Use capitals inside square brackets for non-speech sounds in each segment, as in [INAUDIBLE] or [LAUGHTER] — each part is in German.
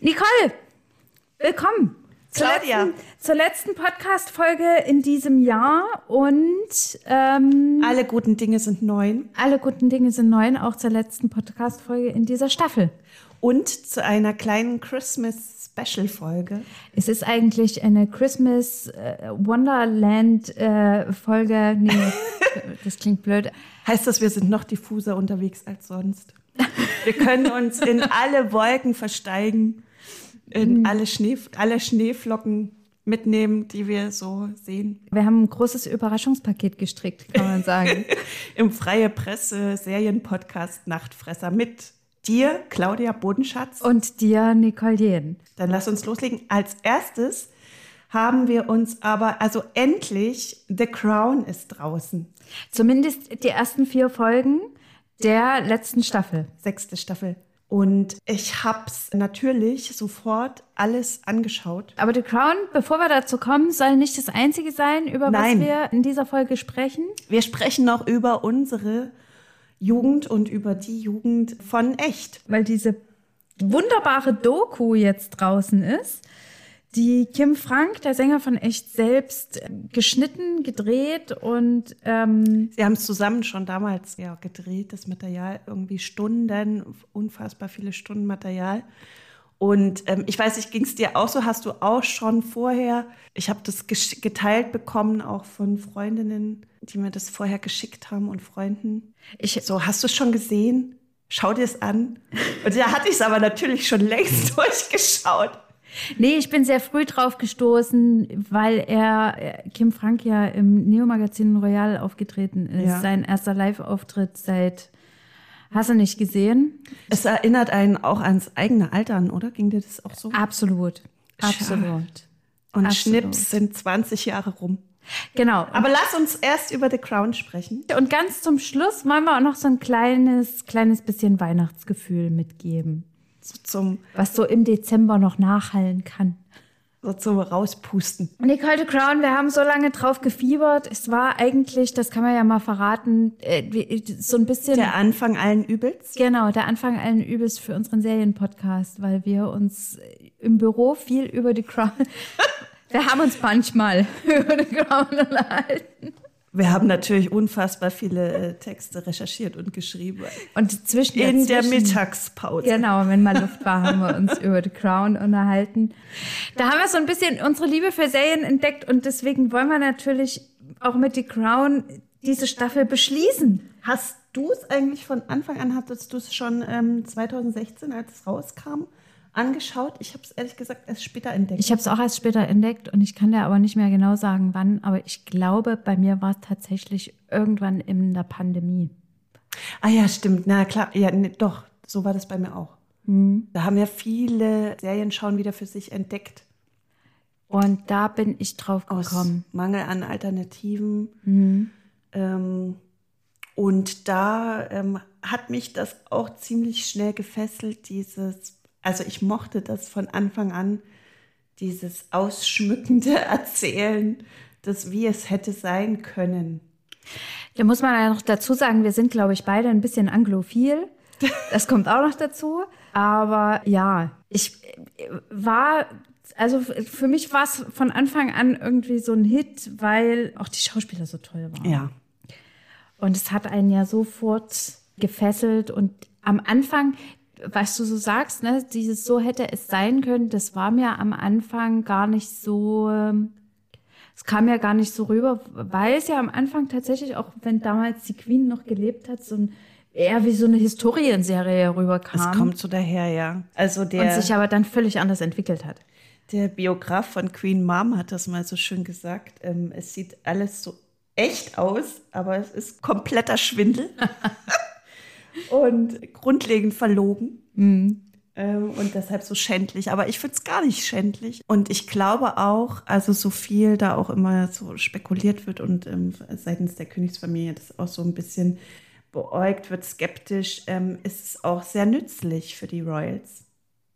Nicole, willkommen. Zur Claudia. letzten, zur letzten Podcast-Folge in diesem Jahr und ähm, Alle guten Dinge sind neun. alle guten Dinge sind neun, auch zur letzten Podcast-Folge in dieser Staffel. Und zu einer kleinen Christmas-Special-Folge. Es ist eigentlich eine Christmas äh, Wonderland Folge. Nee, [LAUGHS] das klingt blöd. Heißt das, wir sind noch diffuser unterwegs als sonst. Wir können uns in alle Wolken versteigen, in alle, Schnee, alle Schneeflocken mitnehmen, die wir so sehen. Wir haben ein großes Überraschungspaket gestrickt, kann man sagen. [LAUGHS] Im Freie Presse Serienpodcast Nachtfresser mit dir, Claudia Bodenschatz. Und dir, Nicole Jen. Dann lass uns loslegen. Als erstes haben wir uns aber, also endlich, The Crown ist draußen. Zumindest die ersten vier Folgen der letzten Staffel. Sechste Staffel. Und ich hab's natürlich sofort alles angeschaut. Aber The Crown, bevor wir dazu kommen, soll nicht das Einzige sein, über Nein. was wir in dieser Folge sprechen. Wir sprechen noch über unsere Jugend und über die Jugend von echt. weil diese wunderbare Doku jetzt draußen ist, die Kim Frank, der Sänger von Echt selbst, geschnitten, gedreht und ähm, Sie haben es zusammen schon damals ja, gedreht, das Material, irgendwie Stunden, unfassbar viele Stunden Material. Und ähm, ich weiß nicht, ging es dir auch so? Hast du auch schon vorher, ich habe das geteilt bekommen, auch von Freundinnen, die mir das vorher geschickt haben und Freunden. ich, So, hast du es schon gesehen? Schau dir es an. Und da hatte ich es aber natürlich schon längst [LAUGHS] durchgeschaut. Nee, ich bin sehr früh drauf gestoßen, weil er, äh, Kim Frank ja im Neo-Magazin Royal aufgetreten ist. Ja. Sein erster Live-Auftritt seit, hast du nicht gesehen? Es erinnert einen auch ans eigene Altern, oder? Ging dir das auch so? Absolut, absolut. Und absolut. Schnips sind 20 Jahre rum. Genau. Aber lass uns erst über The Crown sprechen. Und ganz zum Schluss wollen wir auch noch so ein kleines, kleines bisschen Weihnachtsgefühl mitgeben. So zum, was so im Dezember noch nachhallen kann. so zum Rauspusten. Nicole the Crown, wir haben so lange drauf gefiebert. Es war eigentlich, das kann man ja mal verraten, äh, so ein bisschen. Der Anfang allen Übels. Genau, der Anfang allen Übels für unseren Serienpodcast, weil wir uns im Büro viel über die Crown. [LAUGHS] wir haben uns manchmal [LAUGHS] über die Crown unterhalten. Wir haben natürlich unfassbar viele äh, Texte recherchiert und geschrieben. Und zwischen In der dazwischen- Mittagspause. Genau, wenn mal Luft war, haben wir uns über The Crown unterhalten. Da haben wir so ein bisschen unsere Liebe für Serien entdeckt und deswegen wollen wir natürlich auch mit The Crown diese Staffel beschließen. Hast du es eigentlich von Anfang an, hattest du es schon ähm, 2016, als es rauskam, angeschaut? Ich habe es ehrlich gesagt erst später entdeckt. Ich habe es auch erst später entdeckt und ich kann dir aber nicht mehr genau sagen, wann, aber ich glaube, bei mir war es tatsächlich irgendwann in der Pandemie. ah ja, stimmt. Na klar, ja, nee, doch, so war das bei mir auch. Da haben ja viele Serienschauen wieder für sich entdeckt. Und da bin ich drauf aus gekommen. Mangel an Alternativen. Ähm, und da ähm, hat mich das auch ziemlich schnell gefesselt, dieses, also ich mochte das von Anfang an, dieses ausschmückende [LAUGHS] Erzählen, das wie es hätte sein können. Da muss man ja noch dazu sagen, wir sind, glaube ich, beide ein bisschen anglophil. [LAUGHS] Das kommt auch noch dazu. Aber ja, ich war, also für mich war es von Anfang an irgendwie so ein Hit, weil auch die Schauspieler so toll waren. Ja. Und es hat einen ja sofort gefesselt. Und am Anfang, was du so sagst, ne, dieses so hätte es sein können, das war mir am Anfang gar nicht so, ähm, es kam ja gar nicht so rüber, weil es ja am Anfang tatsächlich, auch wenn damals die Queen noch gelebt hat, so ein eher wie so eine Historienserie Es rüberkam. kommt so daher, ja. Also und der, sich aber dann völlig anders entwickelt hat. der Biograf von Queen Mom hat das mal so schön gesagt. Ähm, es sieht alles so echt aus, aber es ist kompletter Schwindel [LAUGHS] und grundlegend verlogen. Ähm, und deshalb so schändlich. Aber ich finde es gar nicht schändlich. Und ich glaube auch, also so viel da auch immer so spekuliert wird und ähm, seitens der Königsfamilie das auch so ein bisschen beäugt wird, skeptisch, ähm, ist es auch sehr nützlich für die Royals.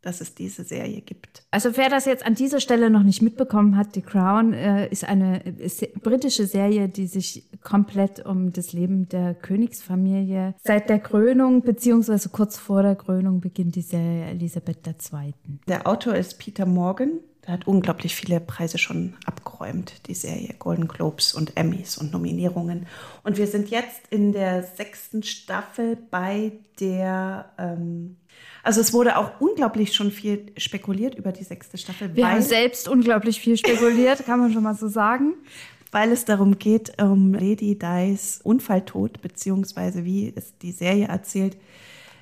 Dass es diese Serie gibt. Also wer das jetzt an dieser Stelle noch nicht mitbekommen hat, The Crown äh, ist eine ist britische Serie, die sich komplett um das Leben der Königsfamilie seit der Krönung beziehungsweise kurz vor der Krönung beginnt die Serie Elisabeth II. Der Autor ist Peter Morgan. Der hat unglaublich viele Preise schon abgeräumt, die Serie Golden Globes und Emmys und Nominierungen. Und wir sind jetzt in der sechsten Staffel bei der ähm, also es wurde auch unglaublich schon viel spekuliert über die sechste Staffel. Wir haben selbst unglaublich viel spekuliert, [LAUGHS] kann man schon mal so sagen. Weil es darum geht, um Lady Di's Unfalltod, beziehungsweise wie es die Serie erzählt,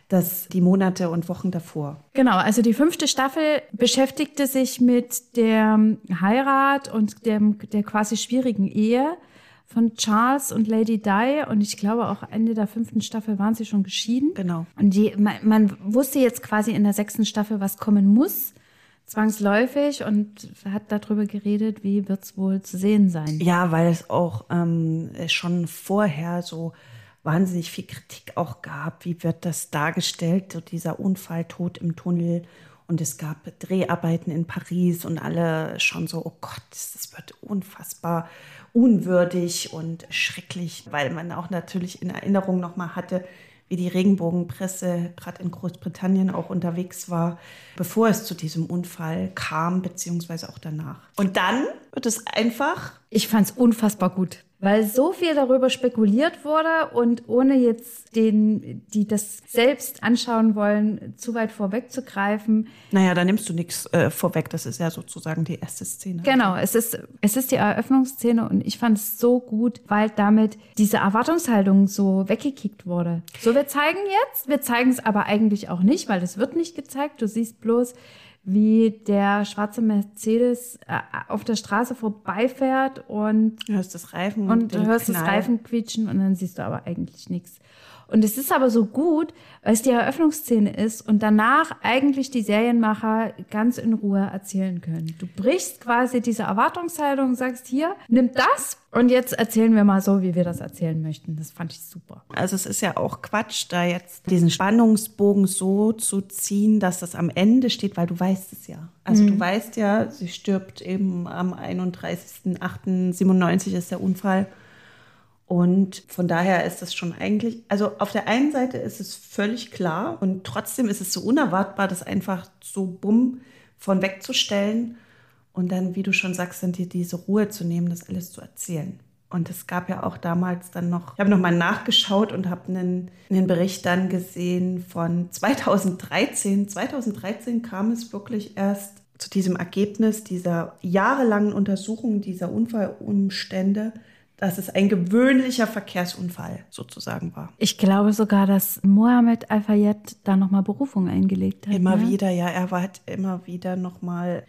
dass die Monate und Wochen davor. Genau, also die fünfte Staffel beschäftigte sich mit der Heirat und dem, der quasi schwierigen Ehe von Charles und Lady Di und ich glaube auch Ende der fünften Staffel waren sie schon geschieden. Genau. Und die, man, man wusste jetzt quasi in der sechsten Staffel, was kommen muss, zwangsläufig und hat darüber geredet, wie wird es wohl zu sehen sein. Ja, weil es auch ähm, schon vorher so wahnsinnig viel Kritik auch gab. Wie wird das dargestellt, so dieser Unfall, Tod im Tunnel und es gab Dreharbeiten in Paris und alle schon so, oh Gott, das wird unfassbar unwürdig und schrecklich, weil man auch natürlich in Erinnerung nochmal hatte, wie die Regenbogenpresse gerade in Großbritannien auch unterwegs war, bevor es zu diesem Unfall kam, beziehungsweise auch danach. Und dann wird es einfach. Ich fand es unfassbar gut weil so viel darüber spekuliert wurde und ohne jetzt den, die das selbst anschauen wollen, zu weit vorwegzugreifen. Naja, da nimmst du nichts äh, vorweg. Das ist ja sozusagen die erste Szene. Genau, es ist, es ist die Eröffnungsszene und ich fand es so gut, weil damit diese Erwartungshaltung so weggekickt wurde. So, wir zeigen jetzt, wir zeigen es aber eigentlich auch nicht, weil es wird nicht gezeigt. Du siehst bloß, wie der schwarze Mercedes äh, auf der Straße vorbeifährt und du hörst das Reifen und du hörst Knall. das Reifen quietschen und dann siehst du aber eigentlich nichts. Und es ist aber so gut, weil es die Eröffnungsszene ist und danach eigentlich die Serienmacher ganz in Ruhe erzählen können. Du brichst quasi diese Erwartungshaltung und sagst hier, nimm das und jetzt erzählen wir mal so, wie wir das erzählen möchten. Das fand ich super. Also es ist ja auch Quatsch, da jetzt diesen Spannungsbogen so zu ziehen, dass das am Ende steht, weil du weißt es ja. Also mhm. du weißt ja, sie stirbt eben am 31.08.97 ist der Unfall. Und von daher ist das schon eigentlich, also auf der einen Seite ist es völlig klar und trotzdem ist es so unerwartbar, das einfach so bumm von wegzustellen und dann, wie du schon sagst, dann dir diese Ruhe zu nehmen, das alles zu erzählen. Und es gab ja auch damals dann noch, ich habe nochmal nachgeschaut und habe einen, einen Bericht dann gesehen von 2013. 2013 kam es wirklich erst zu diesem Ergebnis dieser jahrelangen Untersuchung dieser Unfallumstände, dass es ein gewöhnlicher Verkehrsunfall sozusagen war. Ich glaube sogar, dass Mohammed Al-Fayed da nochmal Berufung eingelegt hat. Immer ne? wieder, ja. Er war halt immer wieder nochmal.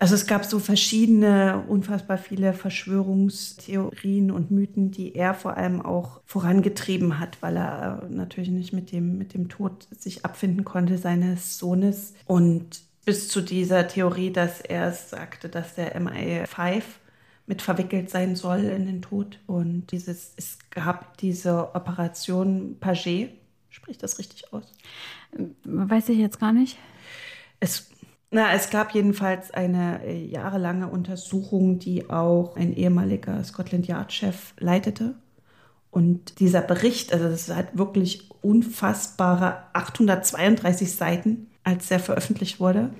Also es gab so verschiedene, unfassbar viele Verschwörungstheorien und Mythen, die er vor allem auch vorangetrieben hat, weil er natürlich nicht mit dem, mit dem Tod sich abfinden konnte seines Sohnes. Und bis zu dieser Theorie, dass er sagte, dass der MI5 mit verwickelt sein soll in den Tod. Und dieses, es gab diese Operation Paget, spricht das richtig aus? Weiß ich jetzt gar nicht. Es, na, es gab jedenfalls eine äh, jahrelange Untersuchung, die auch ein ehemaliger Scotland Yard-Chef leitete. Und dieser Bericht, also das halt wirklich unfassbare 832 Seiten, als er veröffentlicht wurde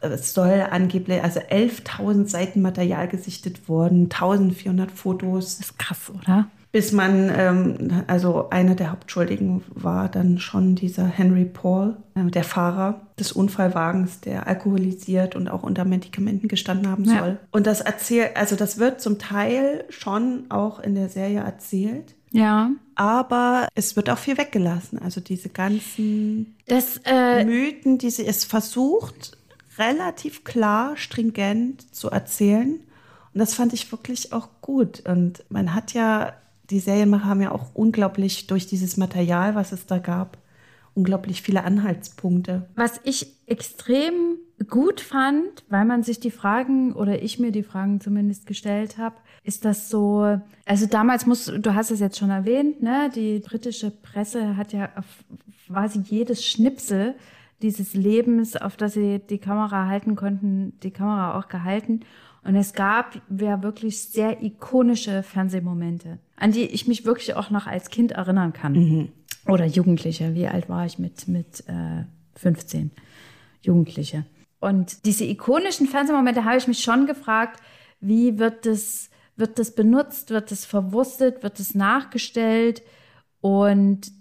es soll angeblich also 11.000 Seiten Material gesichtet worden, 1400 Fotos. Das ist krass, oder? Bis man, ähm, also einer der Hauptschuldigen war dann schon dieser Henry Paul, äh, der Fahrer des Unfallwagens, der alkoholisiert und auch unter Medikamenten gestanden haben soll. Ja. Und das erzählt, also das wird zum Teil schon auch in der Serie erzählt. Ja. Aber es wird auch viel weggelassen. Also diese ganzen das, äh, Mythen, die sie es versucht, relativ klar, stringent zu erzählen. Und das fand ich wirklich auch gut. Und man hat ja, die Serienmacher haben ja auch unglaublich durch dieses Material, was es da gab, unglaublich viele Anhaltspunkte. Was ich extrem gut fand, weil man sich die Fragen oder ich mir die Fragen zumindest gestellt habe, ist das so, also damals muss, du hast es jetzt schon erwähnt, ne, die britische Presse hat ja quasi jedes Schnipsel dieses Lebens, auf das sie die Kamera halten konnten, die Kamera auch gehalten. Und es gab ja wirklich sehr ikonische Fernsehmomente, an die ich mich wirklich auch noch als Kind erinnern kann. Mhm. Oder Jugendliche. Wie alt war ich mit, mit äh, 15? Jugendliche. Und diese ikonischen Fernsehmomente habe ich mich schon gefragt, wie wird das, wird das benutzt, wird das verwurstet, wird das nachgestellt? Und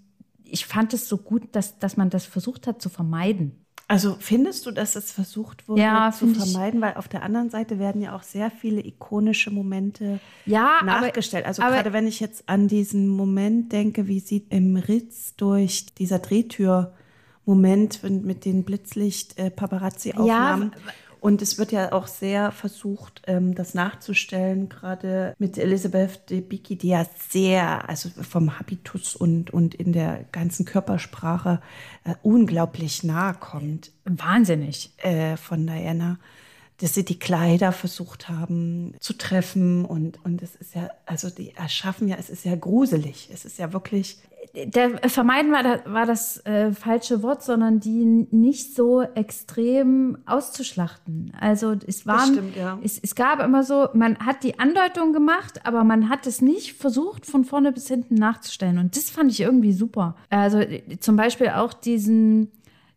ich fand es so gut, dass, dass man das versucht hat zu vermeiden. Also findest du, dass es versucht wurde ja, zu vermeiden? Weil auf der anderen Seite werden ja auch sehr viele ikonische Momente ja, nachgestellt. also aber, gerade wenn ich jetzt an diesen Moment denke, wie sie im Ritz durch dieser Drehtür Moment mit den Blitzlicht-Paparazzi-Aufnahmen. Äh, ja, und es wird ja auch sehr versucht, ähm, das nachzustellen, gerade mit Elisabeth de Bicki, die ja sehr, also vom Habitus und, und in der ganzen Körpersprache äh, unglaublich nahe kommt. Wahnsinnig. Äh, von Diana dass sie die Kleider versucht haben zu treffen und, und es ist ja, also die erschaffen ja, es ist ja gruselig. Es ist ja wirklich der äh, vermeiden war, war das äh, falsche Wort, sondern die nicht so extrem auszuschlachten. Also es waren, stimmt, ja. es, es gab immer so, man hat die Andeutung gemacht, aber man hat es nicht versucht, von vorne bis hinten nachzustellen. Und das fand ich irgendwie super. Also zum Beispiel auch diesen,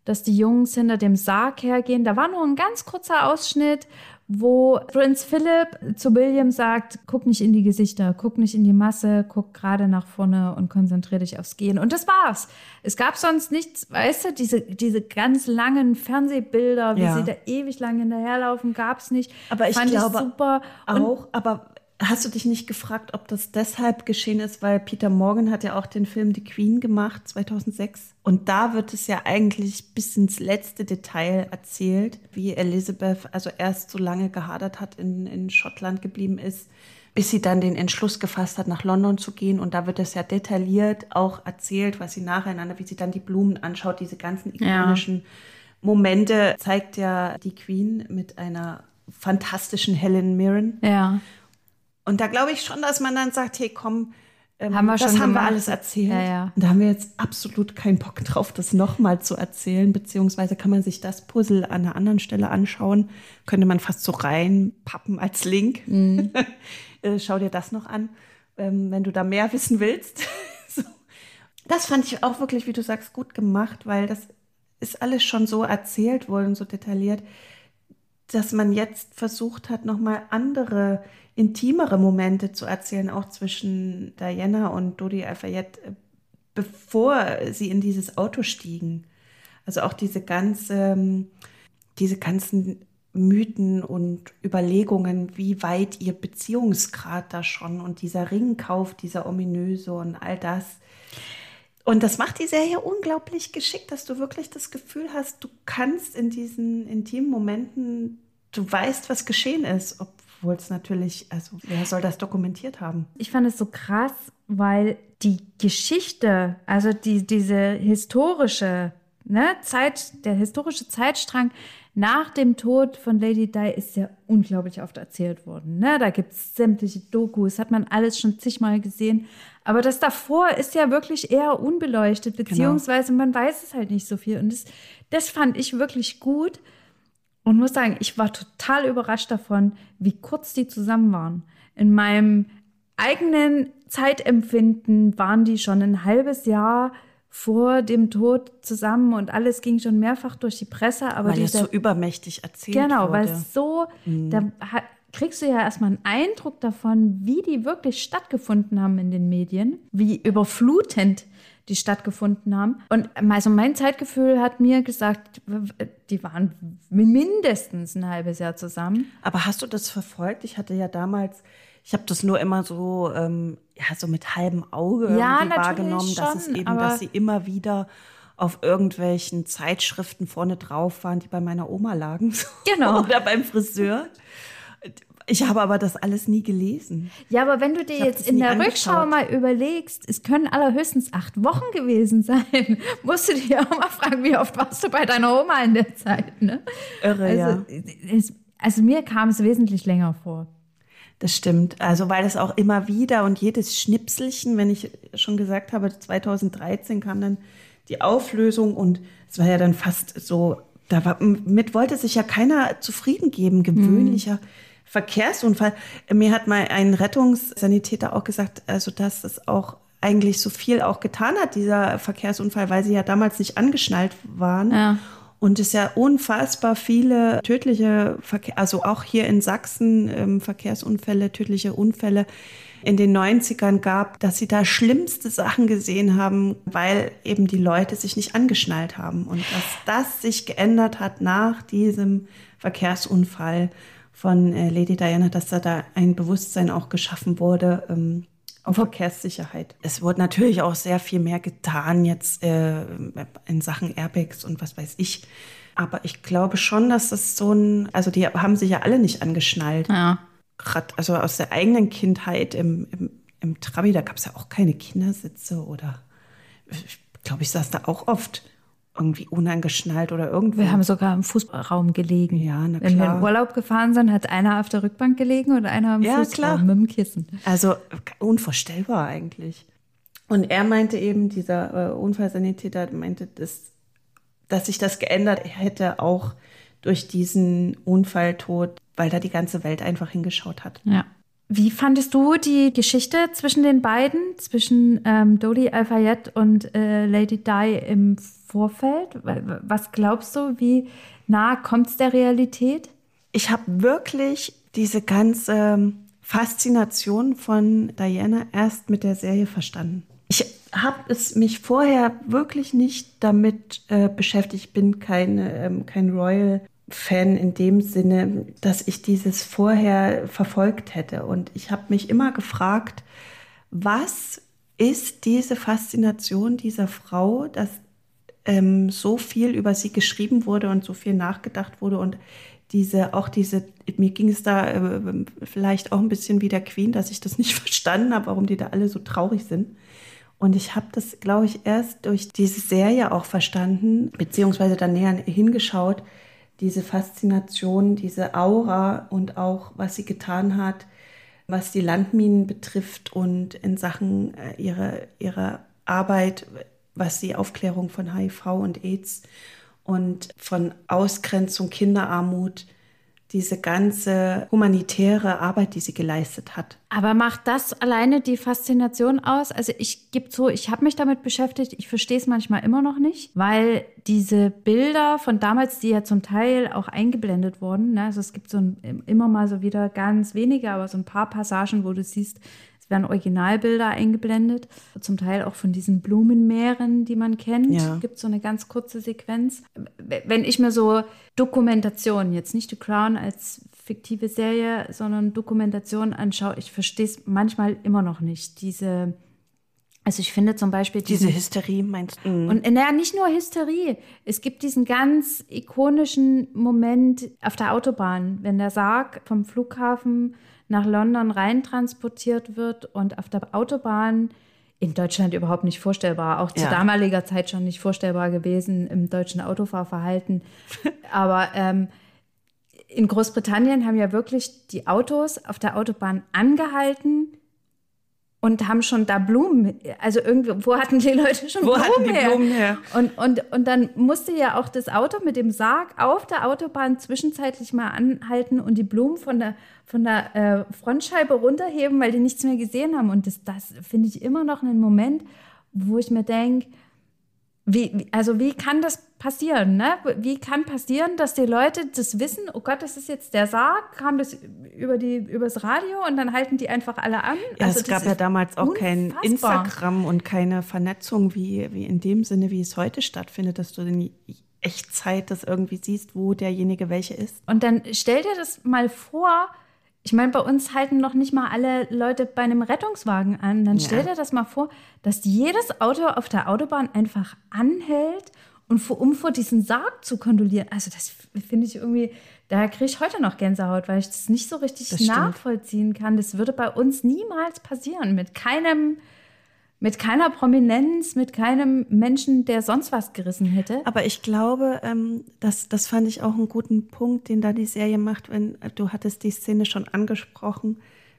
dass die Jungs hinter dem Sarg hergehen. Da war nur ein ganz kurzer Ausschnitt, wo Prinz Philip zu William sagt, guck nicht in die Gesichter, guck nicht in die Masse, guck gerade nach vorne und konzentriere dich aufs Gehen. Und das war's. Es gab sonst nichts, weißt du, diese, diese ganz langen Fernsehbilder, wie ja. sie da ewig lang hinterherlaufen, gab's nicht. Aber ich Fand glaube ich super. auch, aber Hast du dich nicht gefragt, ob das deshalb geschehen ist, weil Peter Morgan hat ja auch den Film Die Queen gemacht, 2006. Und da wird es ja eigentlich bis ins letzte Detail erzählt, wie Elizabeth also erst so lange gehadert hat, in, in Schottland geblieben ist, bis sie dann den Entschluss gefasst hat, nach London zu gehen. Und da wird es ja detailliert auch erzählt, was sie nacheinander, wie sie dann die Blumen anschaut, diese ganzen ikonischen ja. Momente zeigt ja die Queen mit einer fantastischen Helen Mirren. Ja. Und da glaube ich schon, dass man dann sagt, hey, komm, ähm, haben das haben gemacht. wir alles erzählt. Ja, ja. Und da haben wir jetzt absolut keinen Bock drauf, das nochmal zu erzählen. Beziehungsweise kann man sich das Puzzle an einer anderen Stelle anschauen. Könnte man fast so reinpappen als Link. Mhm. [LAUGHS] Äh, schau dir das noch an, ähm, wenn du da mehr wissen willst. [LAUGHS] so. Das fand ich auch wirklich, wie du sagst, gut gemacht, weil das ist alles schon so erzählt worden, so detailliert, dass man jetzt versucht hat, nochmal andere intimere Momente zu erzählen, auch zwischen Diana und Dodi Al-Fayed, äh, bevor sie in dieses Auto stiegen. Also auch diese ganze, ähm, diese ganzen Mythen und Überlegungen, wie weit ihr Beziehungsgrad da schon und dieser Ringkauf, dieser ominöse und all das. Und das macht die Serie unglaublich geschickt, dass du wirklich das Gefühl hast, du kannst in diesen intimen Momenten, du weißt, was geschehen ist, ob obwohl es natürlich, also wer soll das dokumentiert haben? Ich fand es so krass, weil die Geschichte, also die, diese historische ne, Zeit, der historische Zeitstrang nach dem Tod von Lady Di ist ja unglaublich oft erzählt worden. Ne? Da gibt es sämtliche Dokus, hat man alles schon zigmal gesehen. Aber das davor ist ja wirklich eher unbeleuchtet, genau. beziehungsweise genau. man weiß es halt nicht so viel. Und das, das fand ich wirklich gut und muss sagen, ich war total überrascht davon, wie kurz die zusammen waren. In meinem eigenen Zeitempfinden waren die schon ein halbes Jahr vor dem Tod zusammen und alles ging schon mehrfach durch die Presse. Aber weil es so übermächtig erzählt Genau, wurde. weil es so, mhm. da kriegst du ja erstmal einen Eindruck davon, wie die wirklich stattgefunden haben in den Medien, wie überflutend die stattgefunden haben. Und also mein Zeitgefühl hat mir gesagt, die waren mindestens ein halbes Jahr zusammen. Aber hast du das verfolgt? Ich hatte ja damals, ich habe das nur immer so, ähm, ja, so mit halbem Auge ja, wahrgenommen, schon, dass es eben, dass sie immer wieder auf irgendwelchen Zeitschriften vorne drauf waren, die bei meiner Oma lagen. [LAUGHS] Genau. Oder beim Friseur. Ich habe aber das alles nie gelesen. Ja, aber wenn du dir jetzt in der angeschaut. Rückschau mal überlegst, es können allerhöchstens acht Wochen gewesen sein, [LAUGHS] musst du dir auch mal fragen, wie oft warst du bei deiner Oma in der Zeit, ne? Irre, also, ja. Es, also mir kam es wesentlich länger vor. Das stimmt. Also weil es auch immer wieder und jedes Schnipselchen, wenn ich schon gesagt habe, 2013 kam dann die Auflösung und es war ja dann fast so, damit wollte sich ja keiner zufrieden geben, gewöhnlicher. Mhm. Verkehrsunfall. Mir hat mal ein Rettungssanitäter auch gesagt, also dass es auch eigentlich so viel auch getan hat, dieser Verkehrsunfall, weil sie ja damals nicht angeschnallt waren. Ja. Und es ja unfassbar viele tödliche Verkehr, also auch hier in Sachsen ähm, Verkehrsunfälle, tödliche Unfälle in den 90ern gab, dass sie da schlimmste Sachen gesehen haben, weil eben die Leute sich nicht angeschnallt haben. Und dass das sich geändert hat nach diesem Verkehrsunfall von äh, Lady Diana, dass da, da ein Bewusstsein auch geschaffen wurde, ähm, auf Verkehrssicherheit. Es wurde natürlich auch sehr viel mehr getan jetzt äh, in Sachen Airbags und was weiß ich. Aber ich glaube schon, dass das so ein, also die haben sich ja alle nicht angeschnallt. Ja. Gerade also aus der eigenen Kindheit im, im, im Trabi, da gab es ja auch keine Kindersitze oder ich glaube, ich saß da auch oft irgendwie unangeschnallt oder irgendwo. Wir haben sogar im Fußballraum gelegen. Ja, na klar. Wenn wir in Urlaub gefahren sind, hat einer auf der Rückbank gelegen und einer im ja, Fußraum klar. mit dem Kissen. Also unvorstellbar eigentlich. Und er meinte eben, dieser äh, Unfallsanitäter meinte, dass, dass sich das geändert hätte auch durch diesen Unfalltod, weil da die ganze Welt einfach hingeschaut hat. Ja. Wie fandest du die Geschichte zwischen den beiden, zwischen ähm, Dodi Al-Fayed und äh, Lady Di im Vorfeld? Was glaubst du, wie nah kommt es der Realität? Ich habe wirklich diese ganze Faszination von Diana erst mit der Serie verstanden. Ich habe es mich vorher wirklich nicht damit äh, beschäftigt. Ich bin keine, ähm, kein Royal Fan in dem Sinne, dass ich dieses vorher verfolgt hätte. Und ich habe mich immer gefragt, was ist diese Faszination dieser Frau, dass ähm, so viel über sie geschrieben wurde und so viel nachgedacht wurde und diese, auch diese, mir ging es da äh, vielleicht auch ein bisschen wie der Queen, dass ich das nicht [LAUGHS] verstanden habe, warum die da alle so traurig sind. Und ich habe das, glaube ich, erst durch diese Serie auch verstanden, beziehungsweise dann näher hingeschaut, diese Faszination, diese Aura und auch, was sie getan hat, was die Landminen betrifft und in Sachen äh, ihrer, ihrer Arbeit, was die Aufklärung von HIV und AIDS und von Ausgrenzung, Kinderarmut diese ganze humanitäre Arbeit, die sie geleistet hat. Aber macht das alleine die Faszination aus? Also ich gebe zu, ich habe mich damit beschäftigt, ich verstehe es manchmal immer noch nicht, weil diese Bilder von damals, die ja zum Teil auch eingeblendet wurden, ne? also es gibt so ein, immer mal so wieder ganz wenige, aber so ein paar Passagen, wo du siehst, werden Originalbilder eingeblendet, zum Teil auch von diesen Blumenmeeren, die man kennt. Ja. Gibt so eine ganz kurze Sequenz. Wenn ich mir so Dokumentation, jetzt nicht The Crown als fiktive Serie, sondern Dokumentation anschaue, ich verstehe es manchmal immer noch nicht. Diese also ich finde zum Beispiel diese Hysterie meinst du? Und naja, nicht nur Hysterie. Es gibt diesen ganz ikonischen Moment auf der Autobahn, wenn der Sarg vom Flughafen nach London rein transportiert wird und auf der Autobahn in Deutschland überhaupt nicht vorstellbar, auch zu ja. damaliger Zeit schon nicht vorstellbar gewesen im deutschen Autofahrverhalten. [LAUGHS] Aber ähm, in Großbritannien haben ja wirklich die Autos auf der Autobahn angehalten, und haben schon da Blumen, also irgendwo hatten die Leute schon wo Blumen, hatten die her. Blumen her. Und, und, und dann musste ja auch das Auto mit dem Sarg auf der Autobahn zwischenzeitlich mal anhalten und die Blumen von der, von der äh, Frontscheibe runterheben, weil die nichts mehr gesehen haben. Und das, das finde ich immer noch einen Moment, wo ich mir denke, wie, also wie kann das passieren? Ne? Wie kann passieren, dass die Leute das wissen, oh Gott, das ist jetzt der Sarg, kam das über die, übers Radio und dann halten die einfach alle an? Ja, also es gab ja damals auch unfassbar. kein Instagram und keine Vernetzung wie, wie in dem Sinne, wie es heute stattfindet, dass du in Echtzeit das irgendwie siehst, wo derjenige welche ist. Und dann stell dir das mal vor, ich meine, bei uns halten noch nicht mal alle Leute bei einem Rettungswagen an. Dann ja. stell dir das mal vor, dass jedes Auto auf der Autobahn einfach anhält und vor, um vor diesen Sarg zu kondolieren. Also das finde ich irgendwie, da kriege ich heute noch Gänsehaut, weil ich das nicht so richtig das nachvollziehen kann. Das würde bei uns niemals passieren. Mit keinem mit keiner Prominenz, mit keinem Menschen, der sonst was gerissen hätte. Aber ich glaube, ähm, das, das fand ich auch einen guten Punkt, den da die Serie macht, wenn du hattest die Szene schon angesprochen,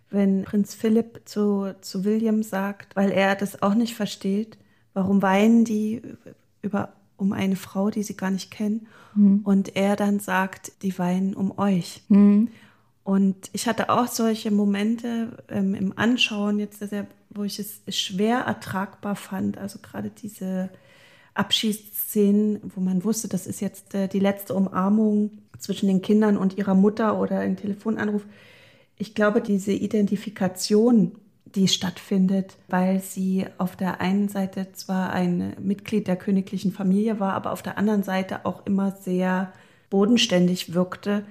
wenn Prinz Philipp zu, zu William sagt, weil er das auch nicht versteht, warum weinen die, über um eine Frau, die sie gar nicht kennen. Mhm. Und er dann sagt, die weinen um euch. Mhm. Und ich hatte auch solche Momente ähm, im Anschauen, jetzt sehr, wo ich es schwer ertragbar fand. Also gerade diese Abschiedsszenen, wo man wusste, das ist jetzt äh, die letzte Umarmung zwischen den Kindern und ihrer Mutter oder ein Telefonanruf. Ich glaube, diese Identifikation die stattfindet, weil sie auf der einen Seite zwar ein Mitglied der königlichen Familie war, aber auf der anderen Seite auch immer sehr bodenständig wirkte.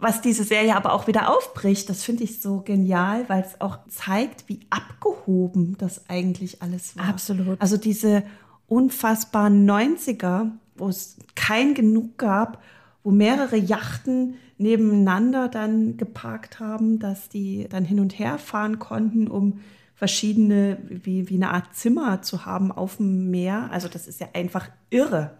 Was diese Serie aber auch wieder aufbricht, das finde ich so genial, weil es auch zeigt, wie abgehoben das eigentlich alles war. Absolut. Also diese unfassbaren 90er, wo es kein Genug gab, wo mehrere Yachten nebeneinander dann geparkt haben, dass die dann hin und her fahren konnten, um verschiedene, wie, wie eine Art Zimmer zu haben auf dem Meer. Also das ist ja einfach irre.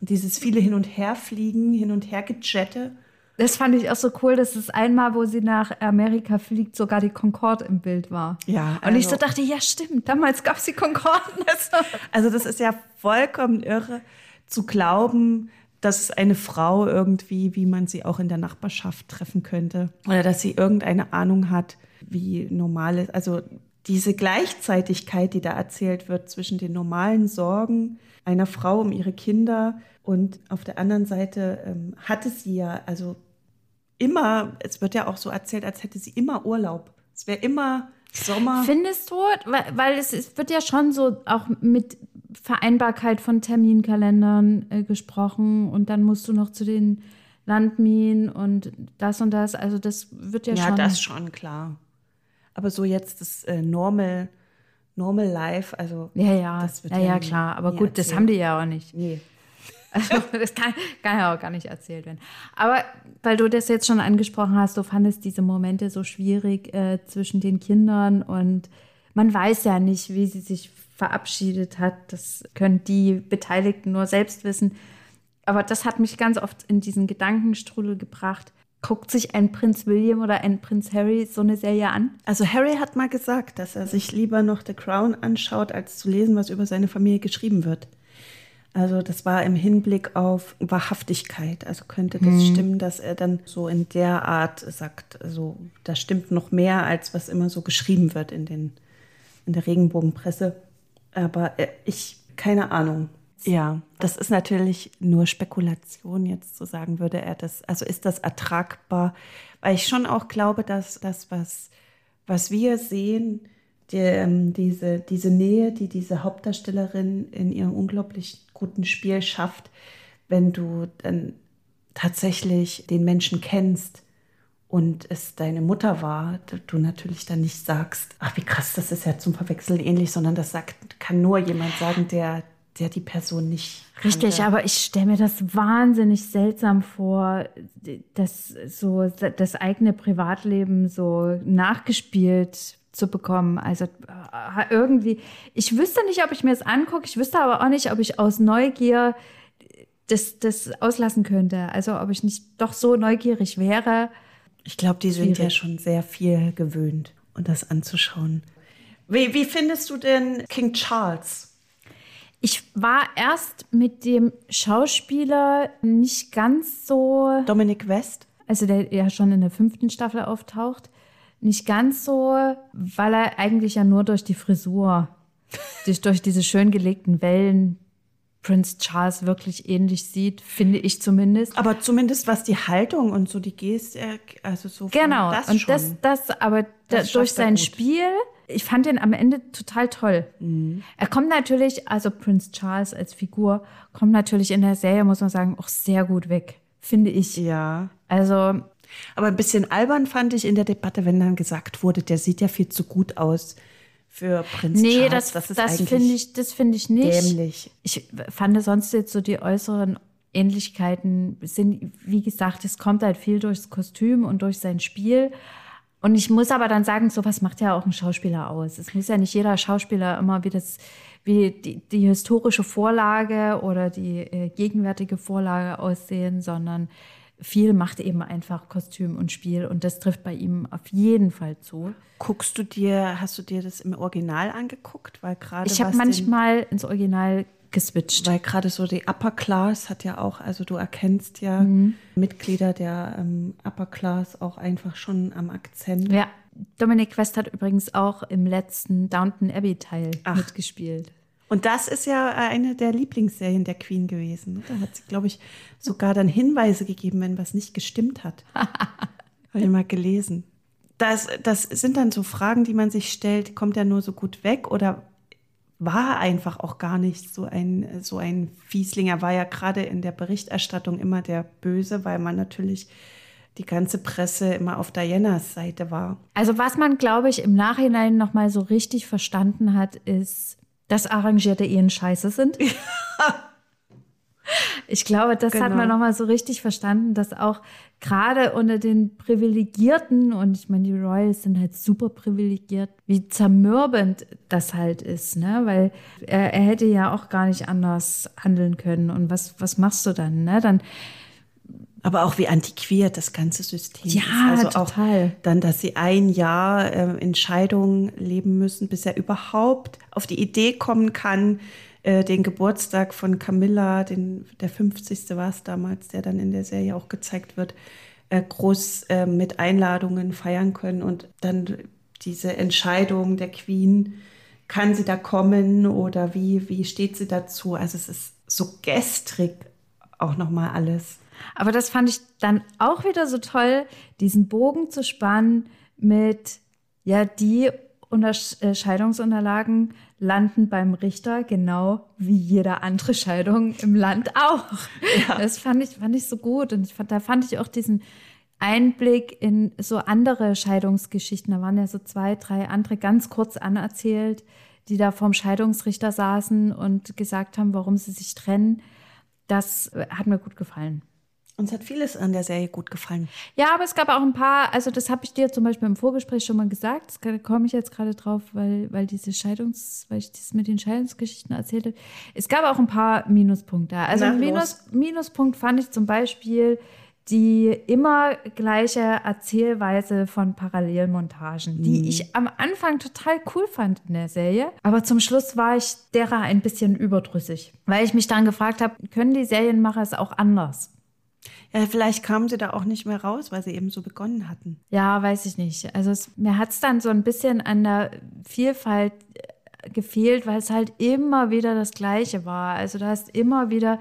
Und dieses viele Hin- und Herfliegen, Hin- und Hergejette. Das fand ich auch so cool, dass es einmal, wo sie nach Amerika fliegt, sogar die Concorde im Bild war. Ja. Also. Und ich so also dachte, ja stimmt, damals gab es die Concorde. [LAUGHS] also das ist ja vollkommen irre zu glauben, dass eine Frau irgendwie, wie man sie auch in der Nachbarschaft treffen könnte, oder dass sie irgendeine Ahnung hat, wie normal ist. Also diese Gleichzeitigkeit, die da erzählt wird zwischen den normalen Sorgen einer Frau um ihre Kinder und auf der anderen Seite ähm, hatte sie ja, also immer, es wird ja auch so erzählt, als hätte sie immer Urlaub. Es wäre immer Sommer. Findest du, weil, weil es, es, wird ja schon so auch mit Vereinbarkeit von Terminkalendern äh, gesprochen und dann musst du noch zu den Landminen und das und das. Also das wird ja, ja schon. Ja, das schon klar. Aber so jetzt das äh, Normal, Normal Life, also ja, ja, das wird ja, ja, klar. Aber gut, erzählt. das haben die ja auch nicht. Nee. Also das kann, kann, ja auch gar nicht erzählt werden. Aber weil du das jetzt schon angesprochen hast, du fandest diese Momente so schwierig äh, zwischen den Kindern und man weiß ja nicht, wie sie sich verabschiedet hat. Das können die Beteiligten nur selbst wissen. Aber das hat mich ganz oft in diesen Gedankenstrudel gebracht. Guckt sich ein Prinz William oder ein Prinz Harry so eine Serie an? Also Harry hat mal gesagt, dass er sich lieber noch The Crown anschaut, als zu lesen, was über seine Familie geschrieben wird. Also das war im Hinblick auf Wahrhaftigkeit. Also könnte das mhm. stimmen, dass er dann so in der Art sagt, also da stimmt noch mehr, als was immer so geschrieben wird in, den, in der Regenbogenpresse. Aber äh, ich, keine Ahnung. Ja, das ist natürlich nur Spekulation, jetzt zu sagen, würde er das, also ist das ertragbar? Weil ich schon auch glaube, dass das, was, was wir sehen, die, ähm, diese, diese Nähe, die diese Hauptdarstellerin in ihrem unglaublich guten Spiel schafft, wenn du dann tatsächlich den Menschen kennst und es deine Mutter war, du natürlich dann nicht sagst, ach wie krass, das ist ja zum Verwechseln ähnlich, sondern das sagt, kann nur jemand sagen, der, der die Person nicht. Kannte. Richtig, aber ich stelle mir das wahnsinnig seltsam vor, dass so das eigene Privatleben so nachgespielt zu bekommen. Also äh, irgendwie, ich wüsste nicht, ob ich mir das angucke, ich wüsste aber auch nicht, ob ich aus Neugier das, das auslassen könnte. Also ob ich nicht doch so neugierig wäre. Ich glaube, die sind ja schon sehr viel gewöhnt, und das anzuschauen. Wie, wie findest du denn King Charles? Ich war erst mit dem Schauspieler nicht ganz so. Dominic West? Also der ja schon in der fünften Staffel auftaucht. Nicht ganz so, weil er eigentlich ja nur durch die Frisur, durch, durch diese schön gelegten Wellen Prince Charles wirklich ähnlich sieht, finde ich zumindest. Aber zumindest was die Haltung und so die Geste, also so genau das und schon. das das aber das durch sein gut. Spiel, ich fand den am Ende total toll. Mhm. Er kommt natürlich, also Prince Charles als Figur kommt natürlich in der Serie muss man sagen auch sehr gut weg, finde ich. Ja. Also aber ein bisschen albern fand ich in der Debatte, wenn dann gesagt wurde, der sieht ja viel zu gut aus für Prinz nee, Charles. das, das, das finde ich, das finde ich nicht. Dämlich. Ich fand sonst jetzt so die äußeren Ähnlichkeiten sind, wie gesagt, es kommt halt viel durchs Kostüm und durch sein Spiel. Und ich muss aber dann sagen, sowas macht ja auch ein Schauspieler aus. Es muss ja nicht jeder Schauspieler immer wie das, wie die, die historische Vorlage oder die äh, gegenwärtige Vorlage aussehen, sondern viel macht eben einfach Kostüm und Spiel und das trifft bei ihm auf jeden Fall zu. Guckst du dir, hast du dir das im Original angeguckt? Weil gerade ich habe manchmal ins Original geswitcht. Weil gerade so die Upper Class hat ja auch, also du erkennst ja mhm. Mitglieder der ähm, Upper Class auch einfach schon am Akzent. Ja, Dominic Quest hat übrigens auch im letzten Downton Abbey Teil Ach. mitgespielt. Und das ist ja eine der Lieblingsserien der Queen gewesen. Da hat sie, glaube ich, sogar dann Hinweise gegeben, wenn was nicht gestimmt hat. [LAUGHS] Habe ich mal gelesen. Das, das sind dann so Fragen, die man sich stellt, kommt er nur so gut weg oder war einfach auch gar nicht so ein, so ein Fiesling. Er war ja gerade in der Berichterstattung immer der Böse, weil man natürlich die ganze Presse immer auf Dianas Seite war. Also was man, glaube ich, im Nachhinein noch mal so richtig verstanden hat, ist, dass arrangierte Ehen scheiße sind. [LAUGHS] Ich glaube, das genau. hat man genau. nochmal so richtig verstanden, dass auch gerade unter den Privilegierten, und ich meine, die Royals sind halt super privilegiert, wie zermürbend das halt ist, ne? Weil er, er hätte ja auch gar nicht anders handeln können. Und was, was machst du dann, ne? Dann aber auch wie antiquiert das ganze System ja, ist. Also total. auch dann, dass sie ein Jahr äh, in Scheidung leben müssen, bis er überhaupt auf die Idee kommen kann, äh, den Geburtstag von Camilla, den, der 50. war es damals, der dann in der Serie auch gezeigt wird, äh, groß äh, mit Einladungen feiern können und dann diese Entscheidung der Queen, kann sie da kommen oder wie, wie steht sie dazu? Also es ist so gestrig auch nochmal alles. Aber das fand ich dann auch wieder so toll, diesen Bogen zu spannen mit, ja, die Scheidungsunterlagen landen beim Richter genau wie jede andere Scheidung im Land auch. Ja. Das fand ich, fand ich so gut. Und ich fand, da fand ich auch diesen Einblick in so andere Scheidungsgeschichten. Da waren ja so zwei, drei andere ganz kurz anerzählt, die da vorm Scheidungsrichter saßen und gesagt haben, warum sie sich trennen. Das hat mir gut gefallen. Uns hat vieles an der Serie gut gefallen. Ja, aber es gab auch ein paar, also das habe ich dir zum Beispiel im Vorgespräch schon mal gesagt, da komme ich jetzt gerade drauf, weil, weil diese Scheidungs, weil ich das mit den Scheidungsgeschichten erzählte. Es gab auch ein paar Minuspunkte. Also ein Minus, Minuspunkt fand ich zum Beispiel die immer gleiche Erzählweise von Parallelmontagen, die mhm. ich am Anfang total cool fand in der Serie. Aber zum Schluss war ich derer ein bisschen überdrüssig, weil ich mich dann gefragt habe, können die Serienmacher es auch anders? Ja, vielleicht kamen sie da auch nicht mehr raus, weil sie eben so begonnen hatten. Ja, weiß ich nicht. Also es, mir hat es dann so ein bisschen an der Vielfalt äh, gefehlt, weil es halt immer wieder das Gleiche war. Also du hast immer wieder,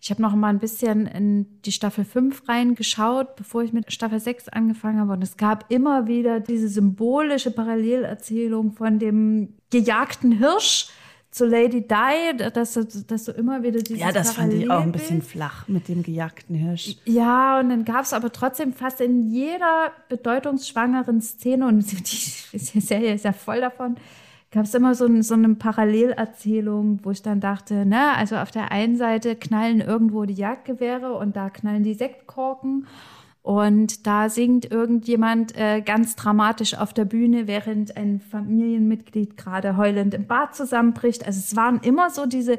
ich habe noch mal ein bisschen in die Staffel 5 reingeschaut, bevor ich mit Staffel 6 angefangen habe. Und es gab immer wieder diese symbolische Parallelerzählung von dem gejagten Hirsch zu Lady Di, dass, dass du immer wieder dieses Ja, das fand ich auch ein bisschen flach mit dem gejagten Hirsch. Ja, und dann gab es aber trotzdem fast in jeder bedeutungsschwangeren Szene, und [LAUGHS] die Serie ist ja voll davon, gab es immer so, ein, so eine Parallelerzählung, wo ich dann dachte, ne, also auf der einen Seite knallen irgendwo die Jagdgewehre und da knallen die Sektkorken und da singt irgendjemand äh, ganz dramatisch auf der Bühne, während ein Familienmitglied gerade heulend im Bad zusammenbricht. Also es waren immer so diese,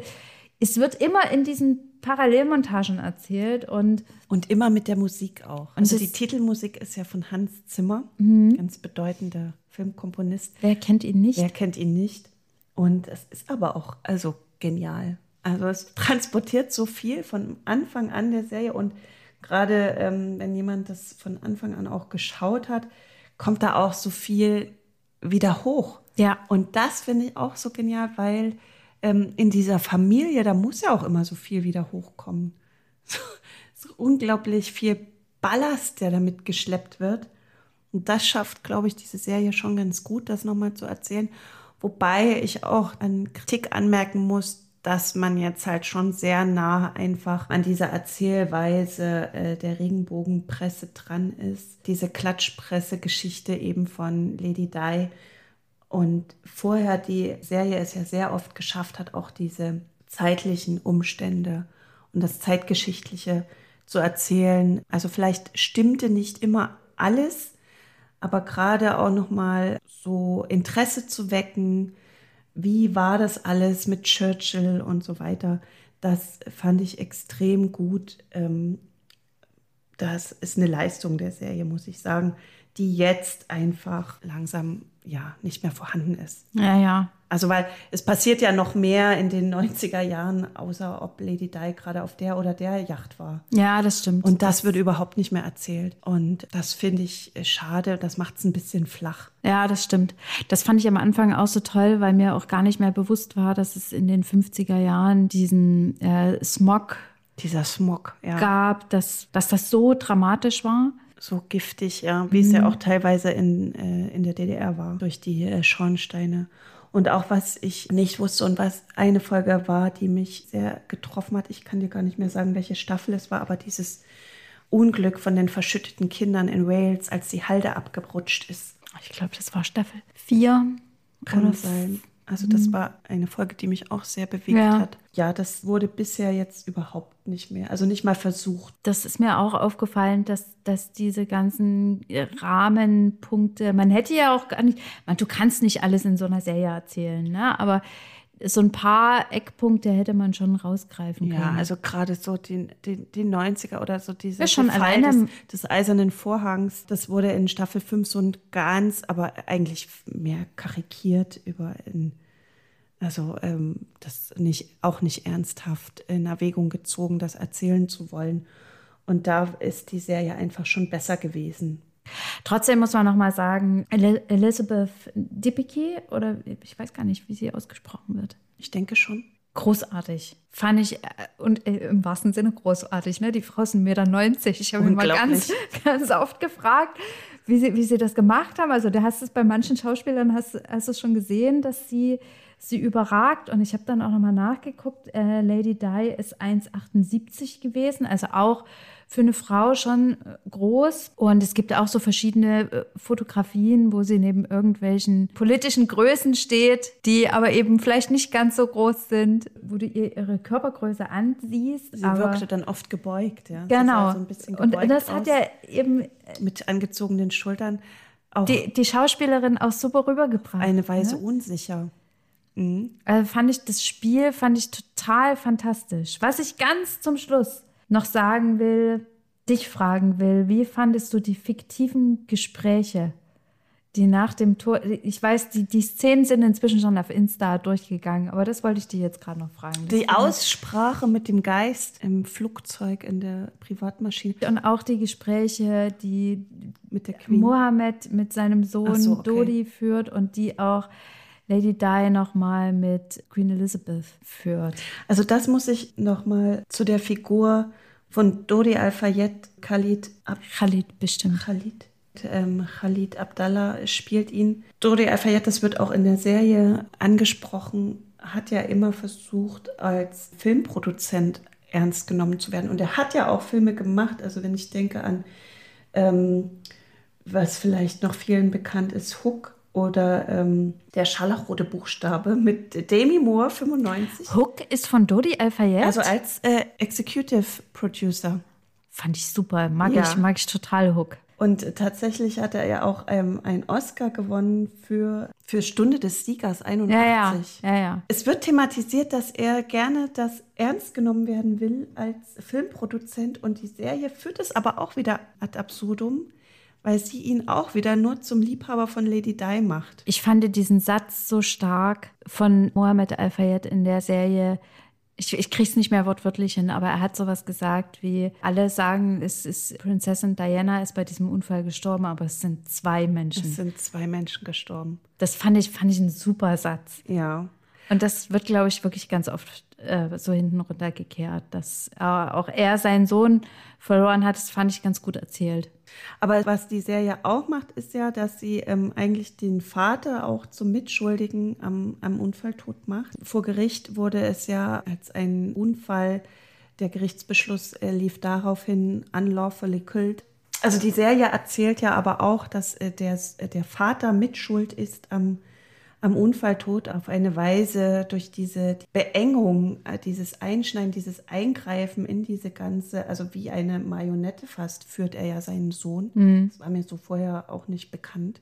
es wird immer in diesen Parallelmontagen erzählt und und immer mit der Musik auch. Also die Titelmusik ist ja von Hans Zimmer, mhm. ganz bedeutender Filmkomponist. Wer kennt ihn nicht? Wer kennt ihn nicht? Und es ist aber auch also genial. Also es transportiert so viel von Anfang an der Serie und gerade ähm, wenn jemand das von Anfang an auch geschaut hat, kommt da auch so viel wieder hoch. Ja. Und das finde ich auch so genial, weil ähm, in dieser Familie, da muss ja auch immer so viel wieder hochkommen. [LAUGHS] So, so unglaublich viel Ballast, der damit geschleppt wird. Und das schafft, glaube ich, diese Serie schon ganz gut, das nochmal zu erzählen. Wobei ich auch an Kritik anmerken muss, dass man jetzt halt schon sehr nah einfach an dieser Erzählweise äh, der Regenbogenpresse dran ist. Diese Klatschpresse-Geschichte eben von Lady Di. Und vorher die Serie es ja sehr oft geschafft hat, auch diese zeitlichen Umstände und das Zeitgeschichtliche zu erzählen. Also vielleicht stimmte nicht immer alles, aber gerade auch nochmal so Interesse zu wecken, wie war das alles mit Churchill und so weiter. Das fand ich extrem gut. Ähm, das ist eine Leistung der Serie, muss ich sagen, die jetzt einfach langsam ja nicht mehr vorhanden ist. Ja, ja. Also weil es passiert ja noch mehr in den 90er Jahren, außer ob Lady Di gerade auf der oder der Yacht war. Ja, das stimmt. Und das, wird überhaupt nicht mehr erzählt. Und das finde ich schade. Das macht es ein bisschen flach. Ja, das stimmt. Das fand ich am Anfang auch so toll, weil mir auch gar nicht mehr bewusst war, dass es in den 50er Jahren diesen äh, Smog dieser Smog ja. gab, dass, dass das so dramatisch war so giftig, ja, wie mhm. es ja mhm. auch teilweise in, äh, in der DDR war, durch die äh, Schornsteine. Und auch was ich nicht wusste und was eine Folge war, die mich sehr getroffen hat, ich kann dir gar nicht mehr sagen, welche Staffel es war, aber dieses Unglück von den verschütteten Kindern in Wales, als die Halde abgerutscht ist. Ich glaube, das war Staffel 4. Kann sein. Also das mhm. war eine Folge, die mich auch sehr bewegt ja. hat. Ja, das wurde bisher jetzt überhaupt nicht mehr, also nicht mal versucht. Das ist mir auch aufgefallen, dass, dass diese ganzen Rahmenpunkte, man hätte ja auch gar nicht, man, du kannst nicht alles in so einer Serie erzählen, ne? aber so ein paar Eckpunkte hätte man schon rausgreifen können. Ja, also gerade so die, die, die 90er oder so diese ja, schon alleine des, des, eisernen Vorhangs, das wurde in Staffel 5 so ein ganz, aber eigentlich mehr karikiert über in, also ähm, das nicht auch nicht ernsthaft in Erwägung gezogen, das erzählen zu wollen. Und da ist die Serie einfach schon besser gewesen. Trotzdem muss man noch mal sagen, Elizabeth Debicki oder ich weiß gar nicht, wie sie ausgesprochen wird. Ich denke schon. Großartig. Fand ich, äh, und äh, im wahrsten Sinne großartig, ne? Die Frau ist 1,90 Meter. Ich habe mich mal ganz, [LAUGHS] ganz oft gefragt, wie sie, wie sie das gemacht haben. Also, du hast es bei manchen Schauspielern, hast, hast du schon gesehen, dass sie sie überragt. Und ich habe dann auch noch mal nachgeguckt. Äh, Lady Di ist 1,78 gewesen, also auch für eine Frau schon äh, groß. Und es gibt auch so verschiedene äh, Fotografien, wo sie neben irgendwelchen politischen Größen steht, die aber eben vielleicht nicht ganz so groß sind, wo du ihr ihre Körpergröße ansiehst. Sie wirkte dann oft gebeugt, ja. Genau. So und das aus, hat ja eben mit angezogenen Schultern auch die, die Schauspielerin auch super rübergebracht. Eine Weise ne? unsicher. Mhm. Also fand ich das Spiel fand ich total fantastisch. Was ich ganz zum Schluss noch sagen will, dich fragen will, wie fandest du die fiktiven Gespräche, die nach dem Tor, ich weiß, die, die Szenen sind inzwischen schon auf Insta durchgegangen, aber das wollte ich dir jetzt gerade noch fragen. Das die Aussprache mit dem Geist im Flugzeug, in der Privatmaschine. Und auch die Gespräche, die mit der Queen. Mohammed mit seinem Sohn so, okay. Dodi führt und die auch Lady Di nochmal mit Queen Elizabeth führt. Also das muss ich nochmal zu der Figur von Dodi Al-Fayed, Khalid Ab Khalid bestimmt. Khalid. Ähm, Khalid Abdallah spielt ihn. Dodi Al-Fayed, das wird auch in der Serie angesprochen, hat ja immer versucht, als Filmproduzent ernst genommen zu werden. Und er hat ja auch Filme gemacht. Also wenn ich denke an, ähm, was vielleicht noch vielen bekannt ist, Hook oder ähm, der scharlachrote Buchstabe mit Demi Moore, 95. Hook ist von Dodi Al-Fayed? Also als äh, Executive Producer. Fand ich super, mag, ja. ich, mag ich total Hook. Und tatsächlich hat er ja auch ähm, einen Oscar gewonnen für, für Stunde des Siegers 81. Ja, ja, ja, ja. Es wird thematisiert, dass er gerne das ernst genommen werden will als Filmproduzent und die Serie führt es aber auch wieder ad absurdum weil sie ihn auch wieder nur zum Liebhaber von Lady Di macht. Ich fand diesen Satz so stark von Mohammed Al-Fayed in der Serie. Ich, ich krieg's nicht mehr wortwörtlich hin, aber er hat sowas gesagt wie, alle sagen, es ist Prinzessin Diana ist bei diesem Unfall gestorben, aber es sind zwei Menschen. Es sind zwei Menschen gestorben. Das fand ich, fand ich einen super Satz. Ja. Und das wird, glaube ich, wirklich ganz oft äh, so hinten runtergekehrt, dass äh, auch er seinen Sohn verloren hat. Das fand ich ganz gut erzählt. Aber was die Serie auch macht, ist ja, dass sie ähm, eigentlich den Vater auch zum Mitschuldigen am, am Unfalltod macht. Vor Gericht wurde es ja als ein Unfall, der Gerichtsbeschluss äh, lief daraufhin unlawfully killed. Also die Serie erzählt ja aber auch, dass äh, der, der Vater mitschuld ist am am Unfalltod auf eine Weise durch diese Beengung, äh, dieses Einschneiden, dieses Eingreifen in diese ganze, also wie eine Marionette fast, führt er ja seinen Sohn. Mhm. Das war mir so vorher auch nicht bekannt.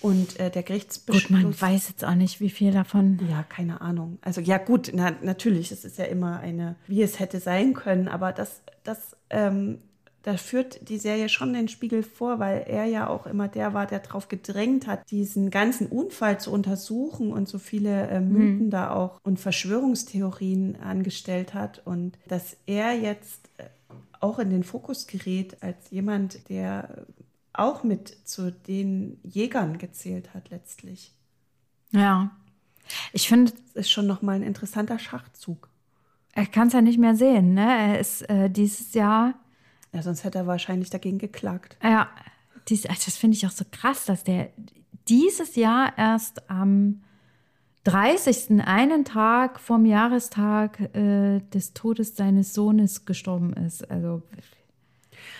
Und äh, der Gerichtsbeschluss. Gut, man weiß jetzt auch nicht, wie viel davon. Ja, keine Ahnung. Also ja, gut, na, natürlich, es ist ja immer eine, wie es hätte sein können, aber das, das ähm, da führt die Serie schon den Spiegel vor, weil er ja auch immer der war, der darauf gedrängt hat, diesen ganzen Unfall zu untersuchen und so viele äh, Mythen mhm. da auch und Verschwörungstheorien angestellt hat und dass er jetzt äh, auch in den Fokus gerät als jemand, der auch mit zu den Jägern gezählt hat letztlich. Ja. Ich finde, es ist schon noch mal ein interessanter Schachzug. Er kann es ja nicht mehr sehen, ne? Er ist äh, dieses Jahr ja, sonst hätte er wahrscheinlich dagegen geklagt. Ja, dies, das finde ich auch so krass, dass der dieses Jahr erst am 30. einen Tag vom Jahrestag äh, des Todes seines Sohnes gestorben ist. Also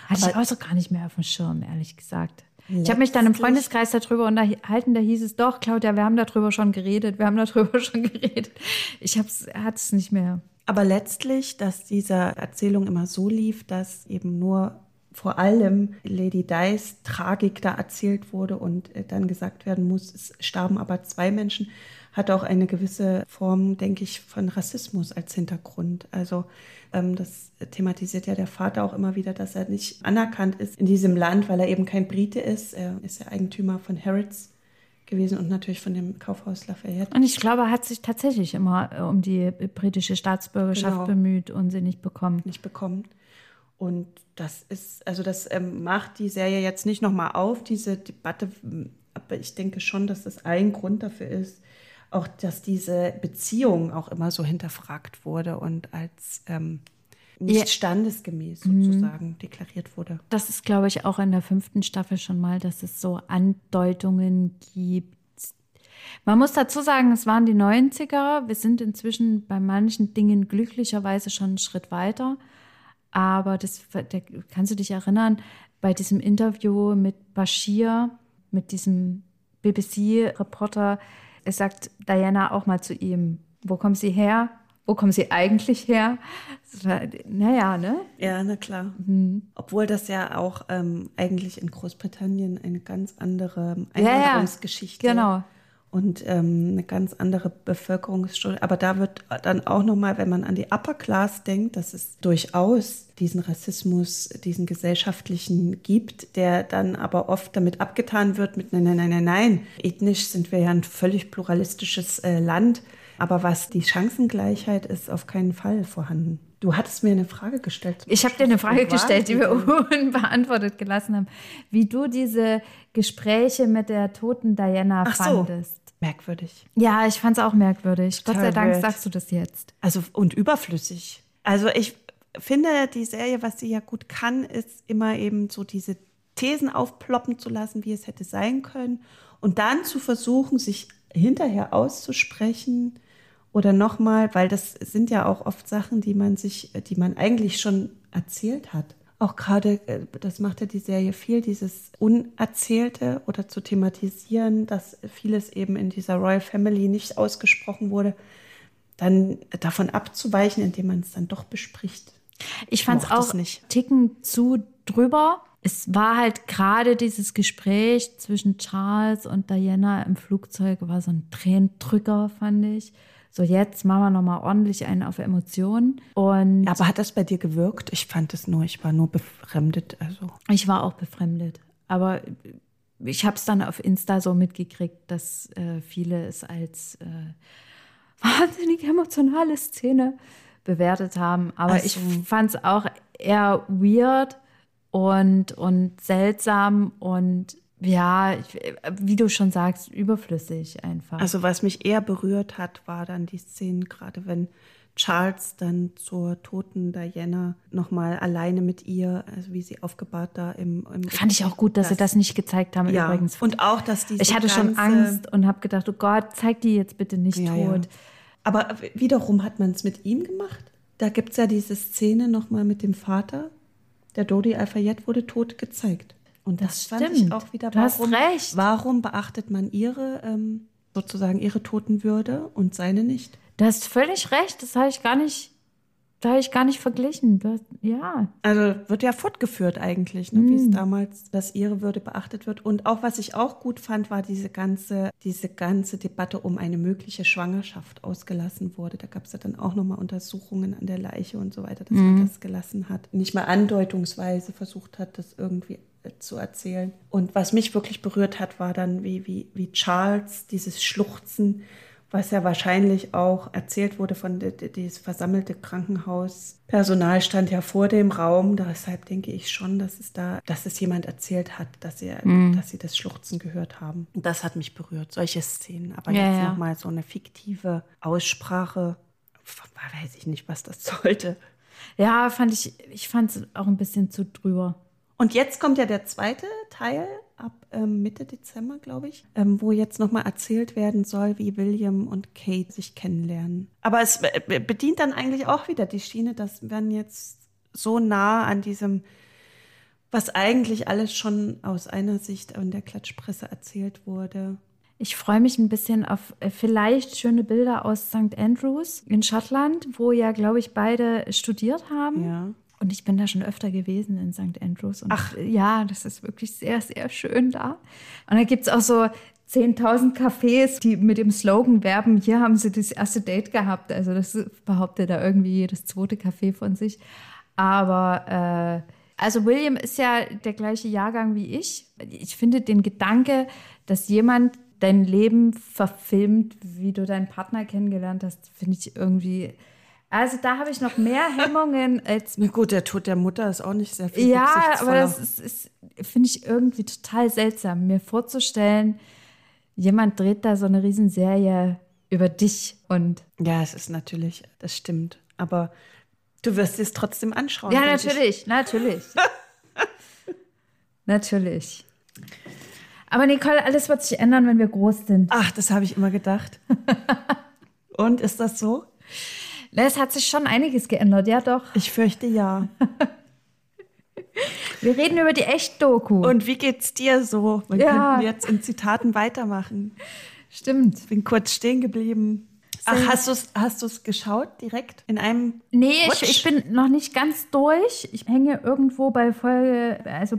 hatte Aber ich auch so gar nicht mehr auf dem Schirm, ehrlich gesagt. Ich habe mich dann im Freundeskreis darüber unterhalten, da hieß es doch, Claudia, wir haben darüber schon geredet, wir haben darüber [LAUGHS] schon geredet. Ich hatte es nicht mehr. Aber letztlich, dass diese Erzählung immer so lief, dass eben nur vor allem Lady Dice Tragik da erzählt wurde und äh, dann gesagt werden muss, es starben aber zwei Menschen, hat auch eine gewisse Form, denke ich, von Rassismus als Hintergrund. Also ähm, das thematisiert ja der Vater auch immer wieder, dass er nicht anerkannt ist in diesem Land, weil er eben kein Brite ist. Er ist ja Eigentümer von Harrods gewesen und natürlich von dem Kaufhaus Lafayette. Und ich glaube, er hat sich tatsächlich immer äh, um die britische Staatsbürgerschaft genau. bemüht und sie nicht bekommen. Nicht bekommen. Und das ist, also das ähm, macht die Serie jetzt nicht nochmal auf, diese Debatte, aber ich denke schon, dass das ein Grund dafür ist, auch dass diese Beziehung auch immer so hinterfragt wurde und als ähm, nicht standesgemäß sozusagen mhm. deklariert wurde. Das ist, glaube ich, auch in der fünften Staffel schon mal, dass es so Andeutungen gibt. Man muss dazu sagen, es waren die 90er. Wir sind inzwischen bei manchen Dingen glücklicherweise schon einen Schritt weiter. Aber das da kannst du dich erinnern, bei diesem Interview mit Bashir, mit diesem BBC-Reporter, es sagt Diana auch mal zu ihm, wo kommen Sie her? Wo kommen sie eigentlich her? Naja, ne? Ja, na klar. Mhm. Obwohl das ja auch ähm, eigentlich in Großbritannien eine ganz andere Einwanderungsgeschichte ja, ja. genau. und ähm, eine ganz andere Bevölkerungsstruktur. Aber da wird dann auch nochmal, wenn man an die Upper Class denkt, dass es durchaus diesen Rassismus, diesen gesellschaftlichen gibt, der dann aber oft damit abgetan wird mit nein, nein, nein, nein, nein. Ethnisch sind wir ja ein völlig pluralistisches äh, Land aber was die Chancengleichheit ist, auf keinen Fall vorhanden. Du hattest mir eine Frage gestellt. Ich habe dir eine Frage gestellt, die wir unbeantwortet gelassen haben. Wie du diese Gespräche mit der toten Diana Ach fandest. So. Merkwürdig. Ja, ich fand es auch merkwürdig. Total Gott sei Dank wild. sagst du das jetzt. Also und überflüssig. Also ich finde, die Serie, was sie ja gut kann, ist immer eben so diese Thesen aufploppen zu lassen, wie es hätte sein können. Und dann zu versuchen, sich hinterher auszusprechen, oder nochmal, weil das sind ja auch oft Sachen, die man sich, die man eigentlich schon erzählt hat. Auch gerade, äh, das macht ja die Serie viel, dieses Unerzählte oder zu thematisieren, dass vieles eben in dieser Royal Family nicht ausgesprochen wurde, dann davon abzuweichen, indem man es dann doch bespricht. Ich fand es auch nicht. Ticken zu drüber. Es war halt gerade dieses Gespräch zwischen Charles und Diana im Flugzeug, war so ein Tränendrücker, fand ich so jetzt machen wir nochmal ordentlich einen auf Emotionen. Und Aber hat das bei dir gewirkt? Ich fand es nur, ich war nur befremdet. Also. Ich war auch befremdet. Aber ich habe es dann auf Insta so mitgekriegt, dass äh, viele es als äh, wahnsinnig emotionale Szene bewertet haben. Aber also. ich fand es auch eher weird und, und seltsam und ja, wie du schon sagst, überflüssig einfach. Also was mich eher berührt hat, war dann die Szenen, gerade wenn Charles dann zur toten Diana nochmal alleine mit ihr, also wie sie aufgebahrt da im, im Fand ich auch gut, dass das, sie das nicht gezeigt haben ja, übrigens. Und auch, dass die Ich hatte schon Angst und habe gedacht, oh Gott, zeig die jetzt bitte nicht ja, tot. Ja. Aber wiederum hat man es mit ihm gemacht. Da gibt es ja diese Szene nochmal mit dem Vater. Der Dodi Alfayette wurde tot gezeigt. Und das, das fand ich auch wieder. Du warum, hast recht. Warum beachtet man ihre ähm, sozusagen ihre Totenwürde und seine nicht? Du hast völlig recht. Das habe ich gar nicht da habe ich gar nicht verglichen. Das, ja. Also wird ja fortgeführt eigentlich, ne? wie es damals, dass ihre Würde beachtet wird. Und auch was ich auch gut fand, war diese ganze, diese ganze Debatte um eine mögliche Schwangerschaft ausgelassen wurde. Da gab es ja dann auch nochmal Untersuchungen an der Leiche und so weiter, dass man das gelassen hat. Nicht mal andeutungsweise versucht hat, das irgendwie zu erzählen. Und was mich wirklich berührt hat, war dann, wie, wie, wie Charles dieses Schluchzen was ja wahrscheinlich auch erzählt wurde von dieses versammelte Krankenhauspersonal stand ja vor dem Raum. Deshalb denke ich schon, dass es da, dass es jemand erzählt hat, dass sie, mhm. dass sie das Schluchzen gehört haben. Und das hat mich berührt, solche Szenen. Aber ja, jetzt ja. nochmal so eine fiktive Aussprache, weiß ich nicht, was das [LAUGHS] sollte. Ja, fand ich, ich fand es auch ein bisschen zu drüber. Und jetzt kommt ja der zweite Teil ab ähm, Mitte Dezember, glaube ich, ähm, wo jetzt nochmal erzählt werden soll, wie William und Kate sich kennenlernen. Aber es bedient dann eigentlich auch wieder die Schiene, dass wir jetzt so nah an diesem, was eigentlich alles schon aus einer Sicht in der Klatschpresse erzählt wurde. Ich freue mich ein bisschen auf äh, vielleicht schöne Bilder aus St. Andrews in Schottland, wo ja, glaube ich, beide studiert haben. Ja. Und ich bin da schon öfter gewesen in St. Andrews. Und Ach. Ja, das ist wirklich sehr, sehr schön da. Und da gibt es auch so 10.000 Cafés, die mit dem Slogan werben, hier haben sie das erste Date gehabt. Also das behauptet da irgendwie jedes zweite Café von sich. Aber äh, also William ist ja der gleiche Jahrgang wie ich. Ich finde den Gedanke, dass jemand dein Leben verfilmt, wie du deinen Partner kennengelernt hast, finde ich irgendwie also da habe ich noch mehr [LAUGHS] Hemmungen als. Na gut, der Tod der Mutter ist auch nicht sehr viel. Ja, aber das ist, ist finde ich irgendwie total seltsam, mir vorzustellen, jemand dreht da so eine Riesenserie über dich und. Ja, es ist natürlich, das stimmt. Aber du wirst es trotzdem anschauen. Ja, natürlich, ich. natürlich. natürlich. Aber Nicole, alles wird sich ändern, wenn wir groß sind. Ach, das habe ich immer gedacht. [LAUGHS] und ist das so? Es hat sich schon einiges geändert, ja doch. Ich fürchte ja. [LAUGHS] Wir reden über die Echt-Doku. Und wie geht's dir so? Wir ja. könnten jetzt in Zitaten weitermachen. Stimmt. Ich bin kurz stehen geblieben. Ach, hast du es hast geschaut direkt in einem? Nee, ich, ich, bin noch nicht ganz durch. Ich hänge irgendwo bei Folge, also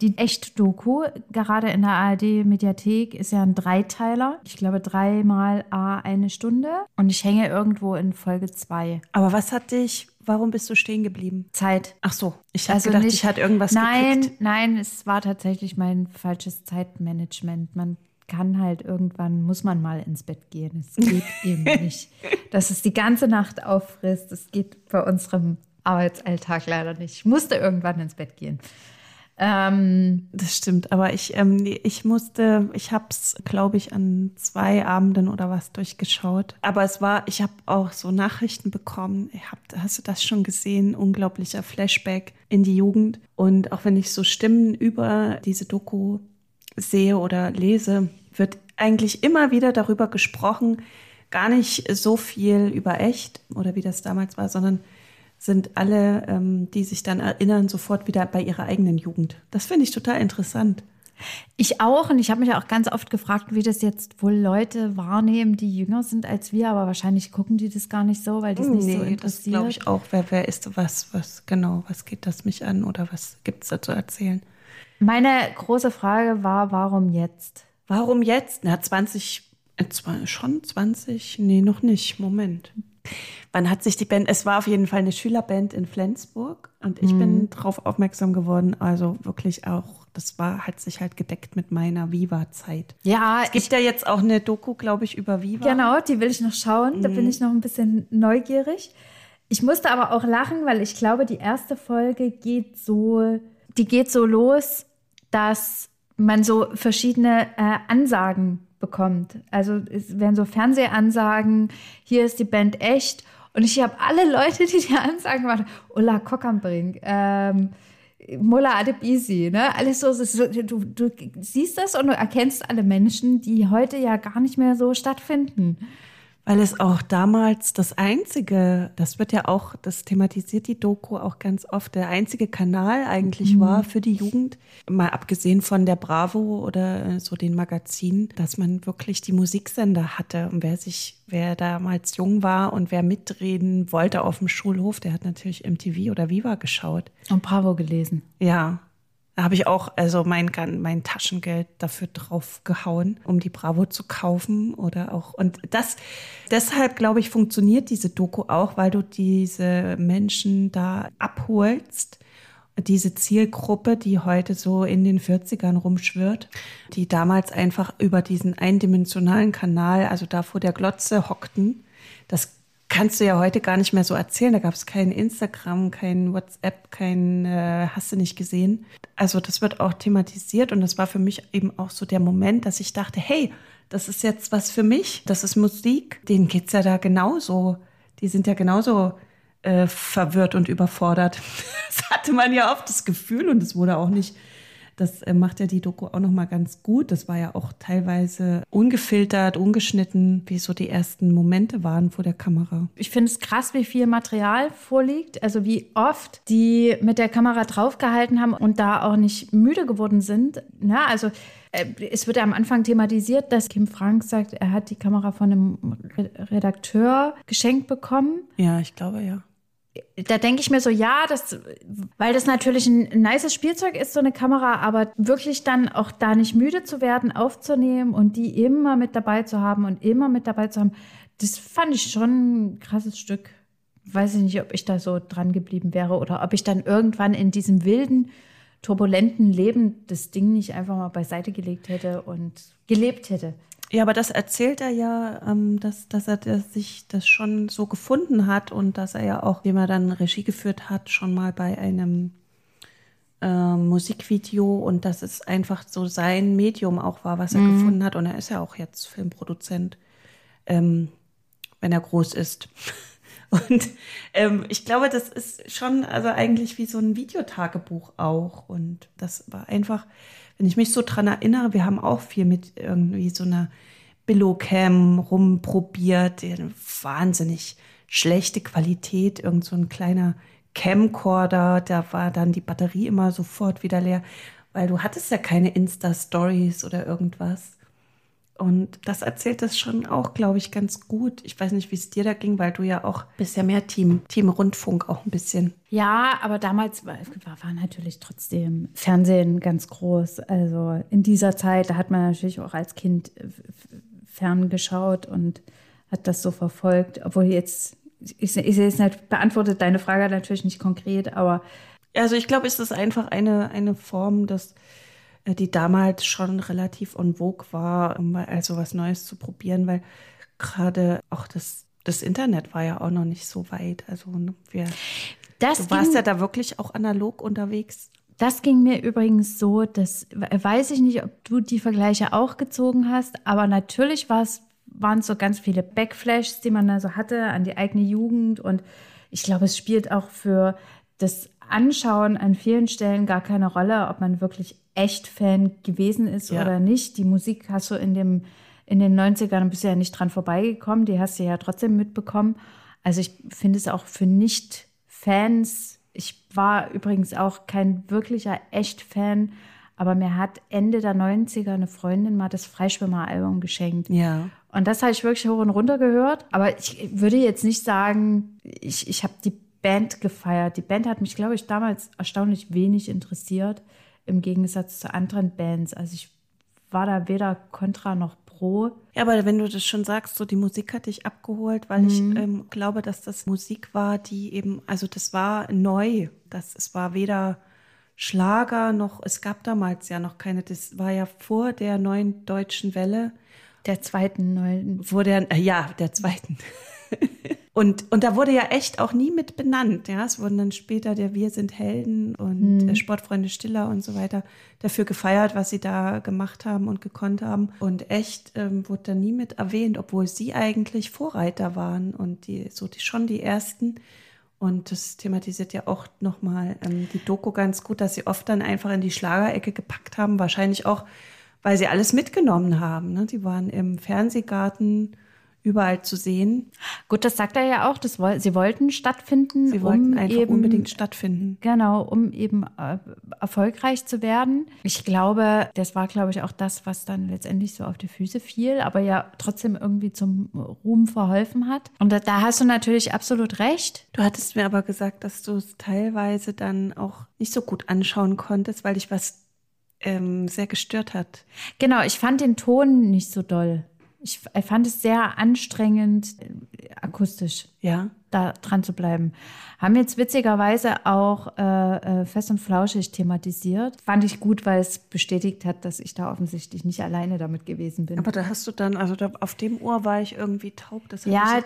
die Echt-Doku, gerade in der ARD-Mediathek, ist ja ein Dreiteiler. Ich glaube, dreimal A eine Stunde. Und ich hänge irgendwo in Folge zwei. Aber was hat dich, warum bist du stehen geblieben? Zeit. Ach so, ich also gedacht, nicht, ich hatte irgendwas Nein, gekriegt. nein, es war tatsächlich mein falsches Zeitmanagement. Man kann halt irgendwann, muss man mal ins Bett gehen. Es geht [LAUGHS] eben nicht, dass es die ganze Nacht auffrisst. Es geht bei unserem Arbeitsalltag leider nicht. Ich musste irgendwann ins Bett gehen. Ähm, das stimmt, aber ich, ähm, ich musste, ich habe es, glaube ich, an zwei Abenden oder was durchgeschaut. Aber es war, ich habe auch so Nachrichten bekommen. Hab, hast du das schon gesehen? Unglaublicher Flashback in die Jugend. Und auch wenn ich so Stimmen über diese Doku sehe oder lese, wird eigentlich immer wieder darüber gesprochen, gar nicht so viel über echt oder wie das damals war, sondern sind alle, ähm, die sich dann erinnern, sofort wieder bei ihrer eigenen Jugend. Das finde ich total interessant. Ich auch und ich habe mich auch ganz oft gefragt, wie das jetzt wohl Leute wahrnehmen, die jünger sind als wir, aber wahrscheinlich gucken die das gar nicht so, weil die es nicht nee, so interessiert. glaube ich auch. Wer, wer ist was, was genau, was geht das mich an oder was gibt es da zu erzählen? Meine große Frage war, warum jetzt? Warum jetzt? Na, 20, äh, schon 20? Nee, noch nicht. Moment. Wann hat sich die Band, es war auf jeden Fall eine Schülerband in Flensburg und ich mhm. bin darauf aufmerksam geworden, also wirklich auch, das war, hat sich halt gedeckt mit meiner Viva-Zeit. Ja. Es gibt ich, ja jetzt auch eine Doku, glaube ich, über Viva. Genau, die will ich noch schauen, mhm. da bin mhm. ich noch ein bisschen neugierig. Ich musste aber auch lachen, weil ich glaube, die erste Folge geht so, die geht so los, dass man so verschiedene äh, Ansagen bekommt. Also es werden so Fernsehansagen, hier ist die Band echt. Und ich habe alle Leute, die die Ansagen machen, Ulla Kockernbrink, ähm, Mulla Adebisi, ne? Alles so, so du, du siehst das und du erkennst alle Menschen, die heute ja gar nicht mehr so stattfinden. Weil es auch damals das einzige, das wird ja auch, das thematisiert die Doku auch ganz oft, der einzige Kanal eigentlich mhm. war für die Jugend, mal abgesehen von der Bravo oder äh, so den Magazinen, dass man wirklich die Musiksender hatte. Und wer sich, wer damals jung war und wer mitreden wollte auf dem Schulhof, der hat natürlich MTV oder Viva geschaut. Und Bravo gelesen. Ja, da habe ich auch also mein, mein Taschengeld dafür draufgehauen, um die Bravo zu kaufen oder auch. Und das, deshalb glaube ich, funktioniert diese Doku auch, weil du diese Menschen da abholst. Diese Zielgruppe, die heute so in den 40ern rumschwirrt, die damals einfach über diesen eindimensionalen Kanal, also da vor der Glotze hockten, das kannst du ja heute gar nicht mehr so erzählen. Da gab es kein Instagram, kein WhatsApp, kein äh, hast du nicht gesehen. Also das wird auch thematisiert und das war für mich eben auch so der Moment, dass ich dachte, hey, das ist jetzt was für mich, das ist Musik, denen geht's ja da genauso. Die sind ja genauso äh, verwirrt und überfordert. [LAUGHS] Das hatte man ja oft das Gefühl und es wurde auch nicht das äh, macht ja die Doku auch noch mal ganz gut. Das war ja auch teilweise ungefiltert, ungeschnitten, wie so die ersten Momente waren vor der Kamera. Ich finde es krass, wie viel Material vorliegt, also wie oft die mit der Kamera draufgehalten haben und da auch nicht müde geworden sind. Na, also äh, es wird ja am Anfang thematisiert, dass Kim Frank sagt, er hat die Kamera von einem Redakteur geschenkt bekommen. Ja, ich glaube ja da denke ich mir so, ja, das, weil das natürlich ein, nices Spielzeug ist, so eine Kamera, aber wirklich dann auch da nicht müde zu werden, aufzunehmen und die immer mit dabei zu haben und immer mit dabei zu haben, das fand ich schon ein krasses Stück. Weiß ich nicht, ob ich da so dran geblieben wäre oder ob ich dann irgendwann in diesem wilden, turbulenten Leben das Ding nicht einfach mal beiseite gelegt hätte und gelebt hätte. Ja, aber das erzählt er ja, ähm, dass, dass er dass sich das schon so gefunden hat und dass er ja auch, dem er dann Regie geführt hat, schon mal bei einem äh, Musikvideo und dass es einfach so sein Medium auch war, was er mhm. gefunden hat. Und er ist ja auch jetzt Filmproduzent, ähm, wenn er groß ist. [LAUGHS] Und ähm, ich glaube, das ist schon also eigentlich wie so ein Videotagebuch auch. Und das war einfach, wenn ich mich so dran erinnere, wir haben auch viel mit irgendwie so einer Billocam rumprobiert, wahnsinnig schlechte Qualität, irgend so ein kleiner Camcorder, da war dann die Batterie immer sofort wieder leer, weil du hattest ja keine Insta-Stories oder irgendwas. Und das erzählt das schon auch, glaube ich, ganz gut. Ich weiß nicht, wie es dir da ging, weil du ja auch bist ja mehr Team, Team Rundfunk auch ein bisschen. Ja, aber damals war, war natürlich trotzdem Fernsehen ganz groß. Also in dieser Zeit, da hat man natürlich auch als Kind äh, ferngeschaut und hat das so verfolgt. Obwohl jetzt, ich, ich jetzt nicht, beantwortet deine Frage natürlich nicht konkret, aber. Also ich glaube, es ist einfach eine, eine Form des äh, die damals schon relativ en vogue war, um also was Neues zu probieren, weil gerade auch das, das Internet war ja auch noch nicht so weit. Also ne, wir, das du warst ja da wirklich auch analog unterwegs. Das ging mir übrigens so, das weiß ich nicht, ob du die Vergleiche auch gezogen hast, aber natürlich waren es so ganz viele Backflashes, die man da so hatte an die eigene Jugend und ich glaube, es spielt auch für das Anschauen an vielen Stellen gar keine Rolle, ob man wirklich echt Fan gewesen ist ja. oder nicht. Die Musik hast du in, dem, in den 90ern bist du ja nicht dran vorbeigekommen, die hast du ja trotzdem mitbekommen. Also ich finde es auch für Nicht-Fans, ich war übrigens auch kein wirklicher Echt-Fan, aber mir hat Ende der 90er eine Freundin mal das Freischwimmer-Album geschenkt. Ja. Und das habe ich wirklich hoch und runter gehört. Aber ich würde jetzt nicht sagen, ich, ich habe die Band gefeiert. Die Band hat mich, glaube ich, damals erstaunlich wenig interessiert, im Gegensatz zu anderen Bands. Also ich war da weder Contra noch Pro. Ja, aber wenn du das schon sagst, so die Musik hat dich abgeholt, weil mhm. ich ähm, glaube, dass das Musik war, die eben, also das war neu. Das, es war weder Schlager noch, es gab damals ja noch keine, das war ja vor der neuen deutschen Welle. Der zweiten neuen. Vor der, äh, ja, der zweiten. [LAUGHS] Und, und da wurde ja echt auch nie mit benannt. Ja, es wurden dann später der Wir sind Helden und mhm. Sportfreunde Stiller und so weiter dafür gefeiert, was sie da gemacht haben und gekonnt haben. Und echt ähm, wurde da nie mit erwähnt, obwohl sie eigentlich Vorreiter waren und die so die schon die ersten. Und das thematisiert ja auch nochmal ähm, die Doku ganz gut, dass sie oft dann einfach in die Schlagerecke gepackt haben. Wahrscheinlich auch, weil sie alles mitgenommen haben. Ne? Die waren im Fernsehgarten überall zu sehen. Gut, das sagt er ja auch. Das, sie wollten stattfinden. Sie wollten um einfach eben, unbedingt stattfinden. Genau, um eben äh, erfolgreich zu werden. Ich glaube, das war, glaube ich, auch das, was dann letztendlich so auf die Füße fiel, aber ja trotzdem irgendwie zum Ruhm verholfen hat. Und da, da hast du natürlich absolut recht. Du hattest mir aber gesagt, dass du es teilweise dann auch nicht so gut anschauen konntest, weil dich was ähm, sehr gestört hat. Genau, ich fand den Ton nicht so doll. Ich, fand es sehr anstrengend, äh, akustisch ja. da dran zu bleiben. Haben jetzt witzigerweise auch äh, äh, Fest und Flauschig thematisiert. Fand ich gut, weil es bestätigt hat, dass ich da offensichtlich nicht alleine damit gewesen bin. Aber da hast du dann, also da, auf dem Ohr war ich irgendwie taub. Das ja,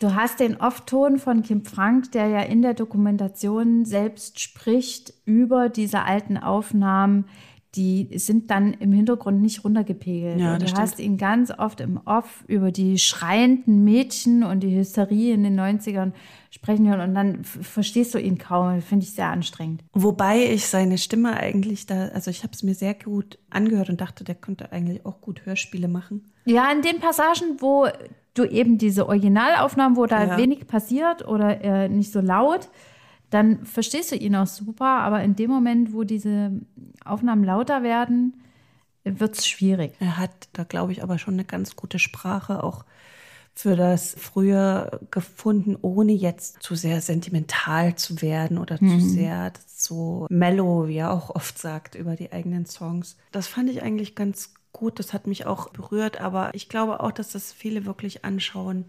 du hast den Off-Ton von Kim Frank, der ja in der Dokumentation selbst spricht über diese alten Aufnahmen die sind dann im Hintergrund nicht runtergepegelt. Ja, du stimmt. hast ihn ganz oft im Off über die schreienden Mädchen und die Hysterie in den 90ern sprechen hören und dann verstehst du ihn kaum. Finde ich sehr anstrengend. Wobei ich seine Stimme eigentlich da, also ich habe es mir sehr gut angehört und dachte, der könnte eigentlich auch gut Hörspiele machen. Ja, in den Passagen, wo du eben diese Originalaufnahmen, wo da ja. wenig passiert oder äh, nicht so laut, dann verstehst du ihn auch super, aber in dem Moment, wo diese Aufnahmen lauter werden, wird es schwierig. Er hat da, glaube ich, aber schon eine ganz gute Sprache auch für das früher gefunden, ohne jetzt zu sehr sentimental zu werden oder mhm. zu sehr so mellow, wie er auch oft sagt, über die eigenen Songs. Das fand ich eigentlich ganz gut. Das hat mich auch berührt, aber ich glaube auch, dass das viele wirklich anschauen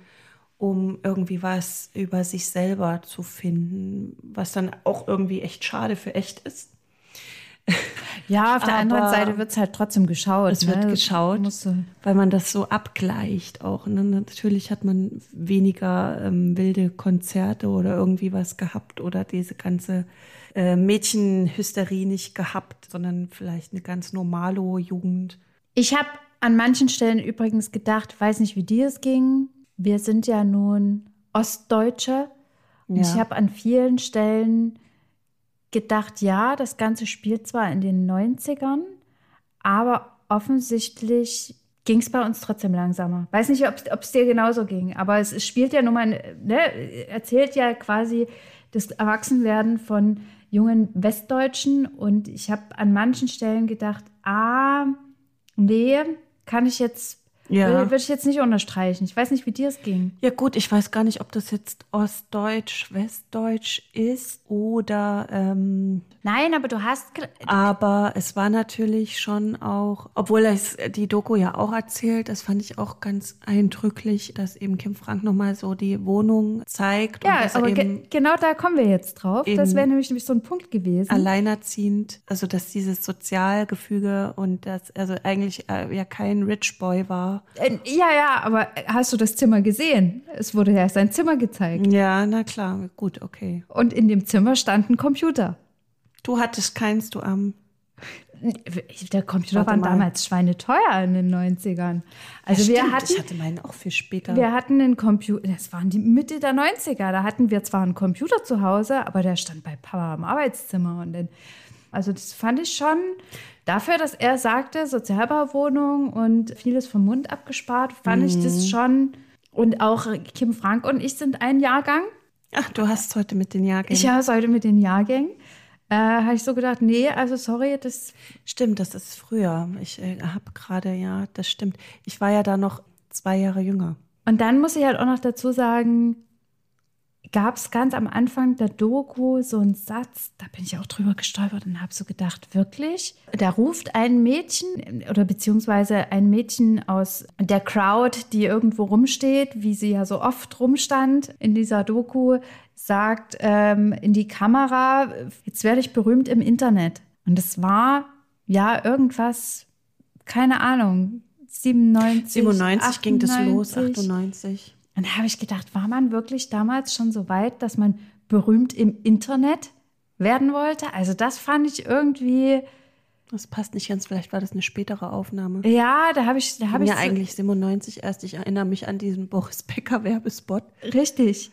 um irgendwie was über sich selber zu finden, was dann auch irgendwie echt schade für echt ist. Ja, auf der Aber anderen Seite wird es halt trotzdem geschaut. Es ne? wird geschaut, weil man das so abgleicht auch. Und dann natürlich hat man weniger ähm, wilde Konzerte oder irgendwie was gehabt oder diese ganze äh, Mädchenhysterie nicht gehabt, sondern vielleicht eine ganz normale Jugend. Ich habe an manchen Stellen übrigens gedacht, weiß nicht, wie dir es ging, wir sind ja nun Ostdeutsche. Und ja. ich habe an vielen Stellen gedacht, ja, das Ganze spielt zwar in den 90ern, aber offensichtlich ging es bei uns trotzdem langsamer. Weiß nicht, ob es dir genauso ging, aber es, es spielt ja nun mal, ne, erzählt ja quasi das Erwachsenwerden von jungen Westdeutschen und ich habe an manchen Stellen gedacht, ah, nee, kann ich jetzt ja. Würde ich jetzt nicht unterstreichen. Ich weiß nicht, wie dir es ging. Ja gut, ich weiß gar nicht, ob das jetzt Ostdeutsch, Westdeutsch ist oder ähm, Nein, aber du hast. Aber es war natürlich schon auch, obwohl es die Doku ja auch erzählt, das fand ich auch ganz eindrücklich, dass eben Kim Frank nochmal so die Wohnung zeigt. Ja, aber ge genau da kommen wir jetzt drauf. Das wäre nämlich, nämlich so ein Punkt gewesen. Alleinerziehend, also dass dieses Sozialgefüge und das, also eigentlich äh, ja kein Rich Boy war. Äh, ja, ja, aber hast du das Zimmer gesehen? Es wurde ja sein Zimmer gezeigt. Ja, na klar, gut, okay. Und in dem Zimmer stand ein Computer. Du hattest keins, du Arm. Der Computer war damals schweineteuer in den 90ern. Also ja, wir hatten, ich hatte meinen auch viel später. Wir hatten einen Computer, das waren die Mitte der 90er, da hatten wir zwar einen Computer zu Hause, aber der stand bei Papa im Arbeitszimmer. Und dann, also das fand ich schon, dafür, dass er sagte, Sozialbauwohnung und vieles vom Mund abgespart, fand mhm. ich das mhm. schon. Und auch Kim Frank und ich sind ein Jahrgang. Ach, du hast heute mit den Jahrgängen. Ich habe es heute mit den Jahrgängen äh, habe ich so gedacht, nee, also sorry, das. Stimmt, das ist früher. Ich äh, habe gerade, ja, das stimmt. Ich war ja da noch zwei Jahre jünger. Und dann muss ich halt auch noch dazu sagen, gab es ganz am Anfang der Doku so einen Satz, da bin ich auch drüber gestolpert und habe so gedacht, wirklich? Da ruft ein Mädchen oder beziehungsweise ein Mädchen aus der Crowd, die irgendwo rumsteht, wie sie ja so oft rumstand in dieser Doku, sagt ähm, in die Kamera, jetzt werde ich berühmt im Internet. Und es war ja irgendwas, keine Ahnung, 97. 97 98. ging das los, 98. Und da habe ich gedacht, war man wirklich damals schon so weit, dass man berühmt im Internet werden wollte? Also das fand ich irgendwie. Das passt nicht ganz, vielleicht war das eine spätere Aufnahme. Ja, da habe ich. Da hab ich ja so eigentlich 97 erst. Ich erinnere mich an diesen Boris Becker Werbespot. Richtig.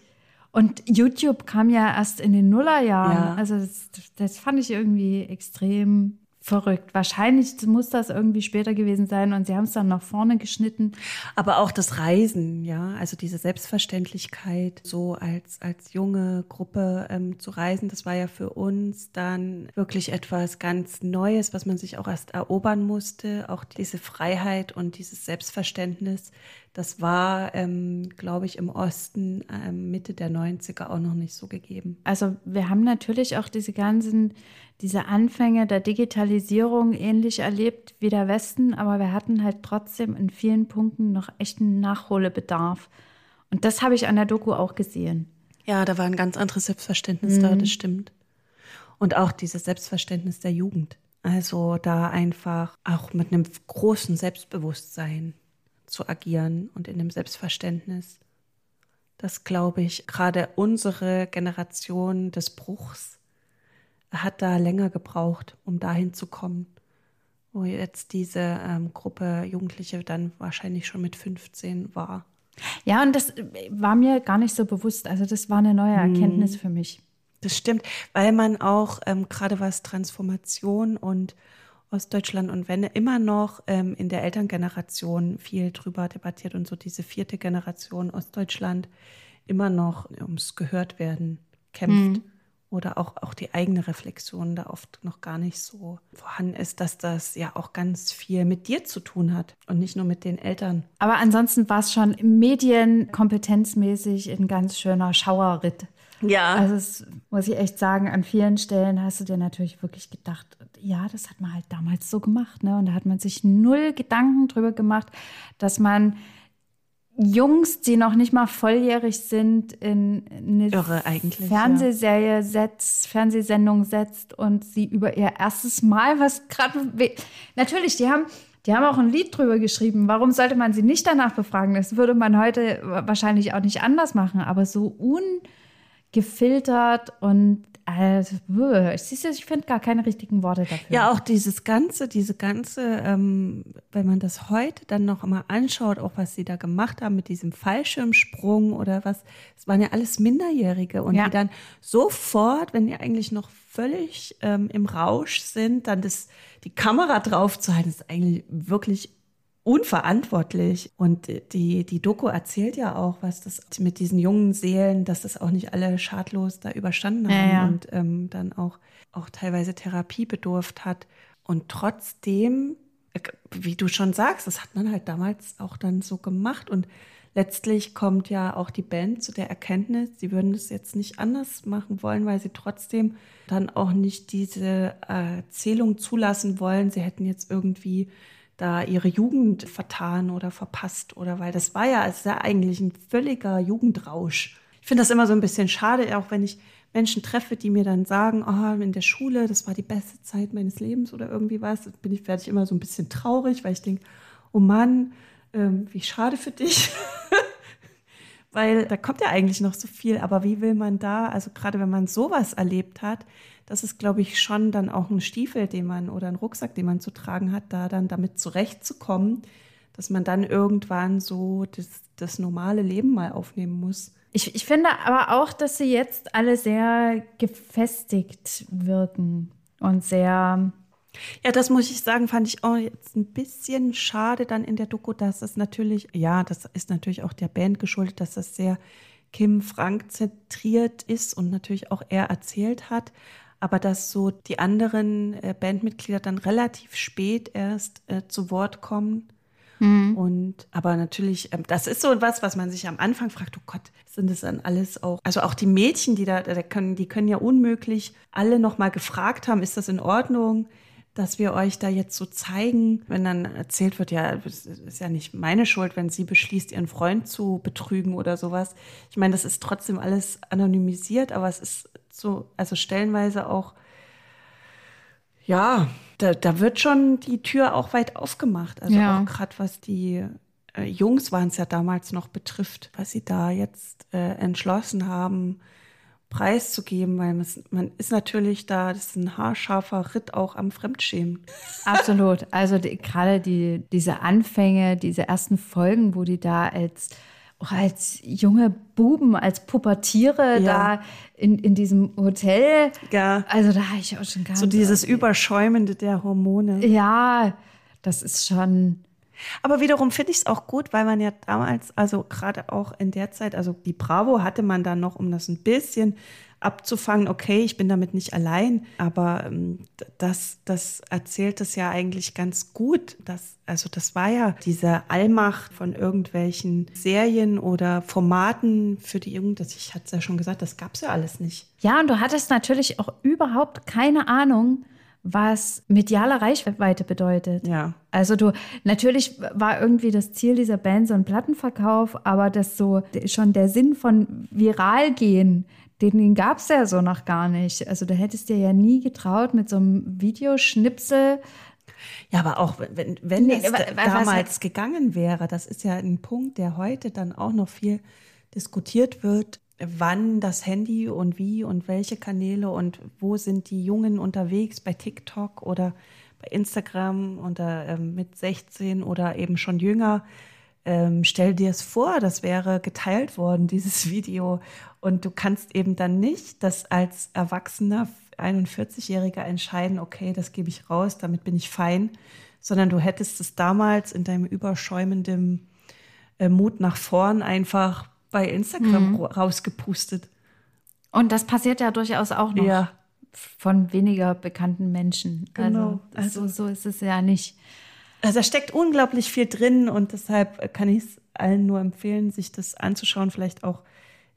Und YouTube kam ja erst in den Nullerjahren. Ja. Also das, das fand ich irgendwie extrem verrückt. Wahrscheinlich muss das irgendwie später gewesen sein und sie haben es dann nach vorne geschnitten. Aber auch das Reisen, ja, also diese Selbstverständlichkeit, so als, als junge Gruppe ähm, zu reisen, das war ja für uns dann wirklich etwas ganz Neues, was man sich auch erst erobern musste. Auch diese Freiheit und dieses Selbstverständnis, das war, ähm, glaube ich, im Osten ähm, Mitte der 90er auch noch nicht so gegeben. Also wir haben natürlich auch diese ganzen, diese Anfänge der Digitalisierung ähnlich erlebt wie der Westen, aber wir hatten halt trotzdem in vielen Punkten noch echten Nachholbedarf. Und das habe ich an der Doku auch gesehen. Ja, da war ein ganz anderes Selbstverständnis mhm. da, das stimmt. Und auch dieses Selbstverständnis der Jugend. Also da einfach auch mit einem großen Selbstbewusstsein zu agieren und in dem Selbstverständnis. Das glaube ich, gerade unsere Generation des Bruchs hat da länger gebraucht, um dahin zu kommen, wo jetzt diese ähm, Gruppe Jugendliche dann wahrscheinlich schon mit 15 war. Ja, und das war mir gar nicht so bewusst. Also das war eine neue. Erkenntnis hm. für mich. Das stimmt, weil man auch ähm, gerade was Transformation und Ostdeutschland und Wende immer noch ähm, in der Elterngeneration viel drüber debattiert und so diese vierte Generation Ostdeutschland immer noch ums gehört werden kämpft. Mhm. Oder auch, auch die eigene Reflexion da oft noch gar nicht so vorhanden ist, dass das ja auch ganz viel mit dir zu tun hat und nicht nur mit den Eltern. Aber ansonsten war es schon medienkompetenzmäßig ein ganz schöner Schauerritt. Ja. Also es, muss ich echt sagen, an vielen Stellen hast du dir natürlich wirklich gedacht, ja, das hat man halt damals so gemacht. Ne? Und da hat man sich null Gedanken drüber gemacht, dass man Jungs, die noch nicht mal volljährig sind, in eine Irre Fernsehserie ja. setzt, Fernsehsendung setzt und sie über ihr erstes Mal, was gerade natürlich, die haben, die haben auch ein Lied drüber geschrieben. Warum sollte man sie nicht danach befragen? Das würde man heute wahrscheinlich auch nicht anders machen, aber so un gefiltert und also, ich finde gar keine richtigen Worte dafür. Ja, auch dieses Ganze, diese ganze, ähm, wenn man das heute dann noch mal anschaut, auch was sie da gemacht haben mit diesem Fallschirmsprung oder was, es waren ja alles Minderjährige und ja. die dann sofort, wenn die eigentlich noch völlig ähm, im Rausch sind, dann das, die Kamera drauf zu halten, ist eigentlich wirklich unverantwortlich. Und die, die Doku erzählt ja auch, was das mit diesen jungen Seelen, dass das auch nicht alle schadlos da überstanden haben ja, ja. und ähm, dann auch, auch teilweise Therapie bedurft hat. Und trotzdem, äh, wie du schon sagst, das hat man halt damals auch dann so gemacht. Und letztlich kommt ja auch die Band zu der Erkenntnis, sie würden das jetzt nicht anders machen wollen, weil sie trotzdem dann auch nicht diese Erzählung zulassen wollen. Sie hätten jetzt irgendwie da ihre Jugend vertan oder verpasst oder weil das war ja, es ja eigentlich ein völliger Jugendrausch. Ich finde das immer so ein bisschen schade, auch wenn ich Menschen treffe, die mir dann sagen, oh, in der Schule, das war die beste Zeit meines Lebens oder irgendwie was, bin ich, werde ich immer so ein bisschen traurig, weil ich denke, oh Mann, ähm, wie schade für dich. [LAUGHS] weil da kommt ja eigentlich noch so viel, aber wie will man da, also gerade wenn man sowas erlebt hat, das ist, glaube ich, schon dann auch ein Stiefel, den man oder ein Rucksack, den man zu tragen hat, da dann damit zurechtzukommen, dass man dann irgendwann so das, das normale Leben mal aufnehmen muss. Ich, ich finde aber auch, dass sie jetzt alle sehr gefestigt wirken und sehr ja, das muss ich sagen, fand ich auch jetzt ein bisschen schade dann in der Doku, dass es natürlich, ja, das ist natürlich auch der Band geschuldet, dass das sehr Kim Frank zentriert ist und natürlich auch er erzählt hat aber dass so die anderen äh, Bandmitglieder dann relativ spät erst äh, zu Wort kommen. Mhm. Und aber natürlich, ähm, das ist so was, was man sich am Anfang fragt, oh Gott, sind das dann alles auch, also auch die Mädchen, die da, da können, die können ja unmöglich alle nochmal gefragt haben, ist das in Ordnung? dass wir euch da jetzt so zeigen, wenn dann erzählt wird, ja, es ist ja nicht meine Schuld, wenn sie beschließt, ihren Freund zu betrügen oder sowas. Ich meine, das ist trotzdem alles anonymisiert, aber es ist so, also stellenweise auch, ja, da, da wird schon die Tür auch weit aufgemacht. Also ja. auch gerade was die äh, Jungs waren es ja damals noch betrifft, was sie da jetzt äh, entschlossen haben, preiszugeben, weil man ist natürlich da, das ist ein haarscharfer Ritt auch am Fremdschämen. Absolut. Also die, gerade die, diese Anfänge, diese ersten Folgen, wo die da als auch als junge Buben, als Pubertiere Ja. da in, in diesem Hotel. Ja. Also da habe ich auch schon ganz So dieses Überschäumende der Hormone. Ja, das ist schon. Aber wiederum finde ich es auch gut, weil man ja damals, also gerade auch in der Zeit, also die Bravo hatte man dann noch, um das ein bisschen abzufangen, okay, ich bin damit nicht allein, aber ähm, das, das erzählt es ja eigentlich ganz gut. Das, also das war ja diese Allmacht von irgendwelchen Serien oder Formaten für die Jugend, das, ich hatte es ja schon gesagt, das gab es ja alles nicht. Ja, und du hattest natürlich auch überhaupt keine Ahnung, was mediale Reichweite bedeutet. Ja. Also du, natürlich war irgendwie das Ziel dieser Band so ein Plattenverkauf, aber das so schon der Sinn von viral gehen, den, den gab es ja so noch gar nicht. Also du hättest dir ja nie getraut mit so einem Videoschnipsel. Ja, aber auch wenn, wenn, Nee, es wa- da- wa- was- damals gegangen wäre, das ist ja ein Punkt, der heute dann auch noch viel diskutiert wird, wann das Handy und wie und welche Kanäle und wo sind die Jungen unterwegs bei TikTok oder bei Instagram oder ähm, mit 16 oder eben schon jünger. Ähm, stell dir es vor, das wäre geteilt worden, [LAUGHS] dieses Video. Und du kannst eben dann nicht das als erwachsener 41-Jähriger entscheiden, okay, das gebe ich raus, damit bin ich fein, sondern du hättest es damals in deinem überschäumenden äh, Mut nach vorn einfach bei Instagram Mhm. ra- rausgepustet. Und das passiert ja durchaus auch noch Ja. von weniger bekannten Menschen. Genau. Also, also so ist es ja nicht. Also da steckt unglaublich viel drin und deshalb kann ich es allen nur empfehlen, sich das anzuschauen. Vielleicht auch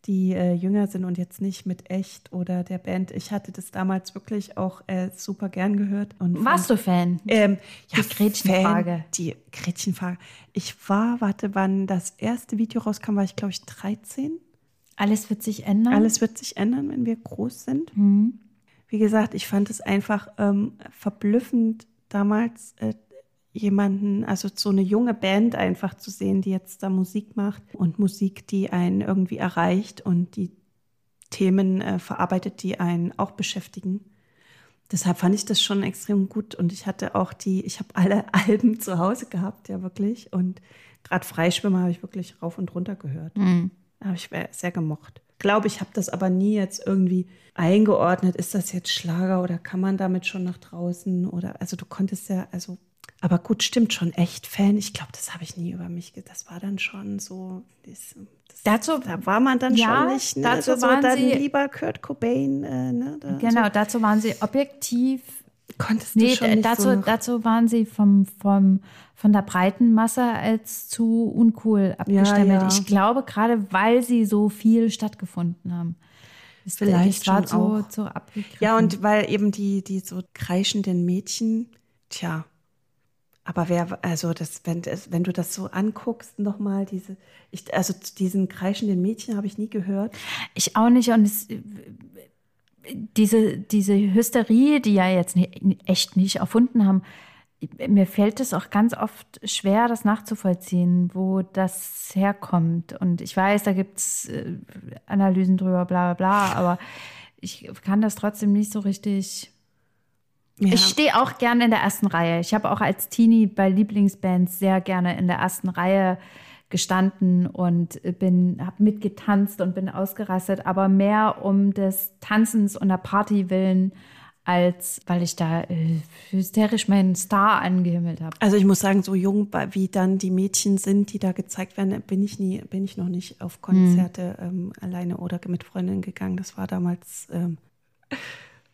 die äh, jünger sind und jetzt nicht mit Echt oder der Band. Ich hatte das damals wirklich auch äh, super gern gehört. Und Warst du Fan? Ähm, ja, Die Gretchenfrage. Fan, die Gretchenfrage. Ich war, warte, wann das erste Video rauskam, war ich, glaube ich, 13. Alles wird sich ändern. Alles wird sich ändern, wenn wir groß sind. Wie gesagt, ich fand es einfach ähm, verblüffend, damals äh, jemanden, also so eine junge Band einfach zu sehen, die jetzt da Musik macht und Musik, die einen irgendwie erreicht und die Themen äh, verarbeitet, die einen auch beschäftigen. Deshalb fand ich das schon extrem gut und ich hatte auch die, ich habe alle [LAUGHS] Alben zu Hause gehabt, ja wirklich. Und gerade Freischwimmer habe ich wirklich rauf und runter gehört. Habe ich sehr gemocht. Glaube ich, habe das aber nie jetzt irgendwie eingeordnet. Ist das jetzt Schlager oder kann man damit schon nach draußen? Oder also du konntest ja, also, aber gut, stimmt schon, echt Fan. Ich glaube, das habe ich nie über mich. Das war dann schon so. Das, das, Dazu- da war man dann Ja, schon nicht. Ne? dazu also waren dann sie- lieber Kurt Cobain. Äh, ne? da, Genau, dazu waren sie objektiv. so, konntest du Nee, schon nicht dazu, so dazu waren sie vom, vom, von der breiten Masse als zu uncool abgestempelt. ja. Ich glaube, gerade weil sie so viel stattgefunden haben. Das, Vielleicht das war schon so, auch. so abgegriffen. Ja, und weil eben die, die so kreischenden Mädchen, tja, aber wer, also das, wenn, wenn du das so anguckst, nochmal diese, ich, also diesen kreischenden Mädchen habe ich nie gehört. Ich auch nicht. Und es, diese, diese Hysterie, die ja jetzt echt nicht erfunden haben, mir fällt es auch ganz oft schwer, das nachzuvollziehen, wo das herkommt. Und ich weiß, da gibt es äh, Analysen drüber, bla bla bla, aber ich kann das trotzdem nicht so richtig. Ja. Ich stehe auch gerne in der ersten Reihe. Ich habe auch als Teenie bei Lieblingsbands sehr gerne in der ersten Reihe gestanden und bin habe mitgetanzt und bin ausgerastet, aber mehr um des Tanzens und der Party willen, als weil ich da äh, hysterisch meinen Star angehimmelt habe. Also ich muss sagen, so jung wie dann die Mädchen sind, die da gezeigt werden, bin ich nie, bin ich noch nicht auf Konzerte ähm, alleine oder mit Freundinnen gegangen. Das war damals ähm,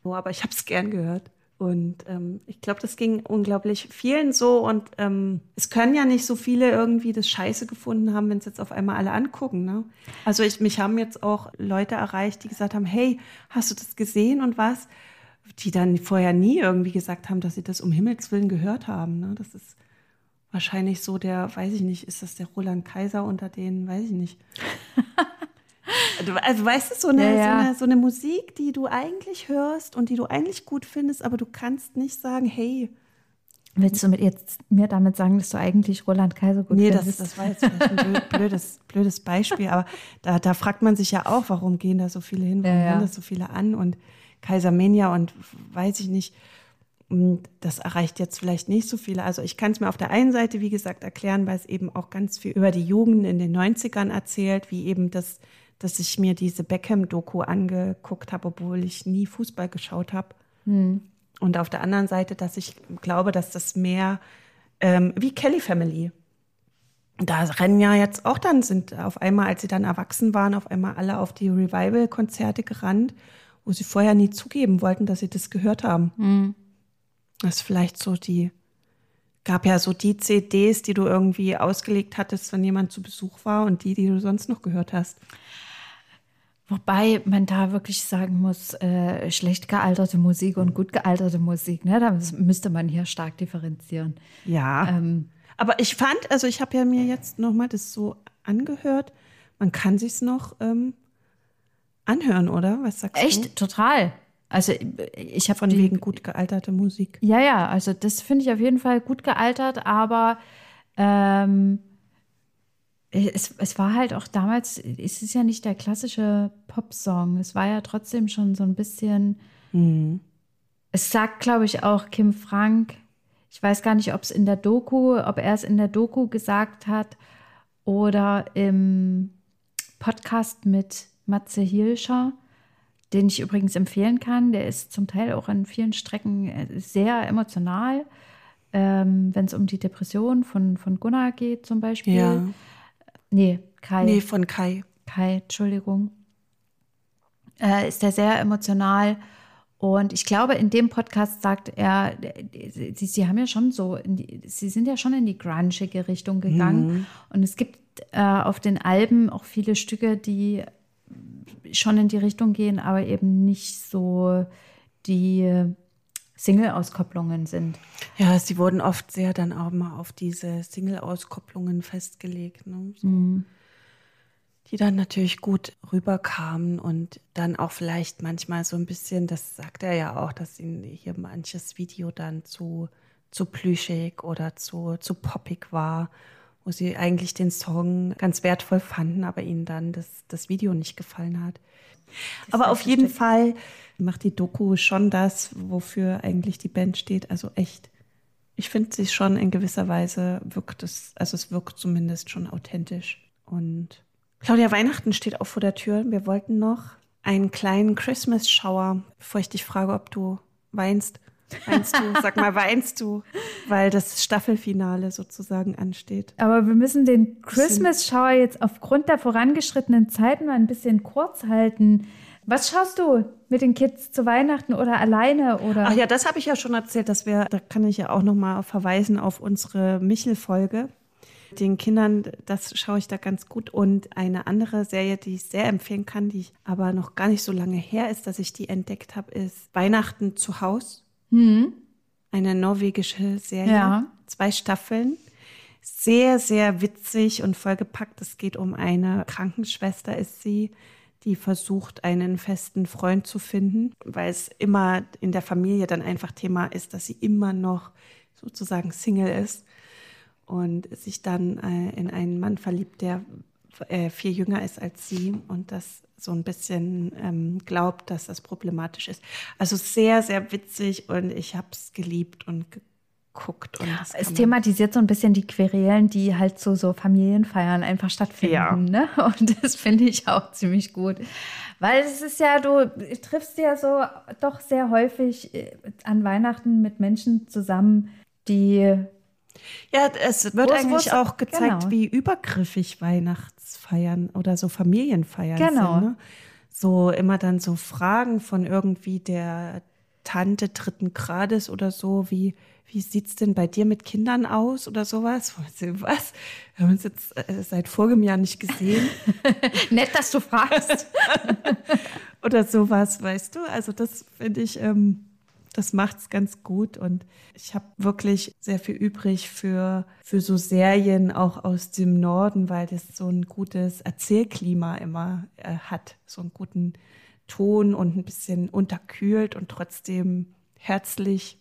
so, [LAUGHS] aber ich habe es gern gehört. Und ähm, ich glaube, das ging unglaublich vielen so. Und ähm, es können ja nicht so viele irgendwie das Scheiße gefunden haben, wenn es jetzt auf einmal alle angucken. Ne? Also ich, mich haben jetzt auch Leute erreicht, die gesagt haben, hey, hast du das gesehen und was? Die dann vorher nie irgendwie gesagt haben, dass sie das um Himmels Willen gehört haben. Ne? Das ist wahrscheinlich so der, weiß ich nicht, ist das der Roland Kaiser unter denen, weiß ich nicht. [LAUGHS] Also weißt du, so eine, Ja, ja. So, eine, so eine Musik, die du eigentlich hörst und die du eigentlich gut findest, aber du kannst nicht sagen, hey, Willst du mit jetzt mir damit sagen, dass du eigentlich Roland Kaiser gut nee, das, findest? das war jetzt ein blöd- [LAUGHS] blödes, blödes Beispiel, aber da, da fragt man sich ja auch, warum gehen da so viele hin, warum Ja, hören das so viele an und Kaiser Menia und weiß ich nicht. Und das erreicht jetzt vielleicht nicht so viele. Also ich kann es mir auf der einen Seite, wie gesagt, erklären, weil es eben auch ganz viel über die Jugend in den 90ern erzählt, wie eben das, dass ich mir diese Beckham-Doku angeguckt habe, obwohl ich nie Fußball geschaut habe. Hm. Und auf der anderen Seite, dass ich glaube, dass das mehr ähm, wie Kelly Family. Da rennen ja jetzt auch dann, sind auf einmal, als sie dann erwachsen waren, auf einmal alle auf die Revival-Konzerte gerannt, wo sie vorher nie zugeben wollten, dass sie das gehört haben. Hm. Das ist vielleicht so die, gab ja so die CDs, die du irgendwie ausgelegt hattest, wenn jemand zu Besuch war und die, die du sonst noch gehört hast. Wobei man da wirklich sagen muss, äh, schlecht gealterte Musik und gut gealterte Musik, ne? da müsste man hier stark differenzieren. Ja. Ähm, aber ich fand, also ich habe ja mir jetzt nochmal das so angehört, man kann sich's noch ähm, anhören, oder? Was sagst Echt? du? Echt? Total. Also ich habe von die, wegen gut gealterte Musik. Ja, ja, also das finde ich auf jeden Fall gut gealtert, aber ähm, es, es war halt auch damals, es ist ja nicht der klassische Popsong. Es war ja trotzdem schon so ein bisschen. Mhm. Es sagt, glaube ich, auch Kim Frank. Ich weiß gar nicht, ob es in der Doku, ob er es in der Doku gesagt hat oder im Podcast mit Matze Hilscher den ich übrigens empfehlen kann. Der ist zum Teil auch an vielen Strecken äh, sehr emotional, ähm, wenn es um die Depression von, von Gunnar geht zum Beispiel. Ja. Nee, Kai. Nee, von Kai. Kai, Entschuldigung. Äh, ist er sehr emotional. Und ich glaube, in dem Podcast sagt er, sie, sie haben ja schon so, die, sie sind ja schon in die grungige Richtung gegangen. Mhm. Und es gibt äh, auf den Alben auch viele Stücke, die schon in die Richtung gehen, aber eben nicht so die Single-Auskopplungen sind. Ja, sie wurden oft sehr dann auch mal auf diese Single-Auskopplungen festgelegt, ne? so, mhm. die dann natürlich gut rüberkamen und dann auch vielleicht manchmal so ein bisschen, das sagt er ja auch, dass ihn hier manches Video dann zu, zu plüschig oder zu, zu poppig war wo sie eigentlich den Song ganz wertvoll fanden, aber ihnen dann das, das Video nicht gefallen hat. Das aber auf jeden Stück. Fall macht die Doku schon das, wofür eigentlich die Band steht. Also echt, ich finde sie schon in gewisser Weise wirkt es, also es wirkt zumindest schon authentisch. Und Claudia Weihnachten steht auch vor der Tür. Wir wollten noch einen kleinen Christmas-Shower, bevor ich dich frage, ob du weinst. Weinst du? Sag mal, weinst du? Weil das Staffelfinale sozusagen ansteht. Aber wir müssen den Christmas-Shower jetzt aufgrund der vorangeschrittenen Zeit mal ein bisschen kurz halten. Was schaust du mit den Kids zu Weihnachten oder alleine oder? Ach ja, das habe ich ja schon erzählt, dass wir, da kann ich ja auch noch mal verweisen auf unsere Michel-Folge. Den Kindern, das schaue ich da ganz gut. Und eine andere Serie, die ich sehr empfehlen kann, die aber noch gar nicht so lange her ist, dass ich die entdeckt habe, ist Weihnachten zu Haus. Mhm. Eine norwegische Serie. Ja. Zwei Staffeln. Sehr, sehr witzig und vollgepackt. Es geht um eine Krankenschwester, ist sie, die versucht, einen festen Freund zu finden, weil es immer in der Familie dann einfach Thema ist, dass sie immer noch sozusagen Single ist und sich dann äh, in einen Mann verliebt, der äh, viel jünger ist als sie und das so ein bisschen ähm, glaubt, dass das problematisch ist. Also sehr, sehr witzig und ich habe es geliebt und geguckt. Und es thematisiert so ein bisschen die Querelen, die halt so, so Familienfeiern einfach stattfinden. Ja. Ne? [LAUGHS] Und das finde ich auch ziemlich gut. Weil es ist ja, du triffst ja so doch sehr häufig äh, an Weihnachten mit Menschen zusammen, die ja, es wird eigentlich auch gezeigt, genau. wie übergriffig Weihnachtsfeiern oder so Familienfeiern genau. sind. Ne? So immer dann so Fragen von irgendwie der Tante dritten Grades oder so, wie, wie sieht's denn bei dir mit Kindern aus oder sowas? Was? Wir haben uns jetzt äh, seit vorigem Jahr nicht gesehen. [LAUGHS] Nett, dass du fragst. [LAUGHS] oder sowas, weißt du? Also das finde ich, ähm, das macht's ganz gut und ich habe wirklich sehr viel übrig für, für so Serien auch aus dem Norden, weil das so ein gutes Erzählklima immer äh, hat, so einen guten Ton und ein bisschen unterkühlt und trotzdem herzlich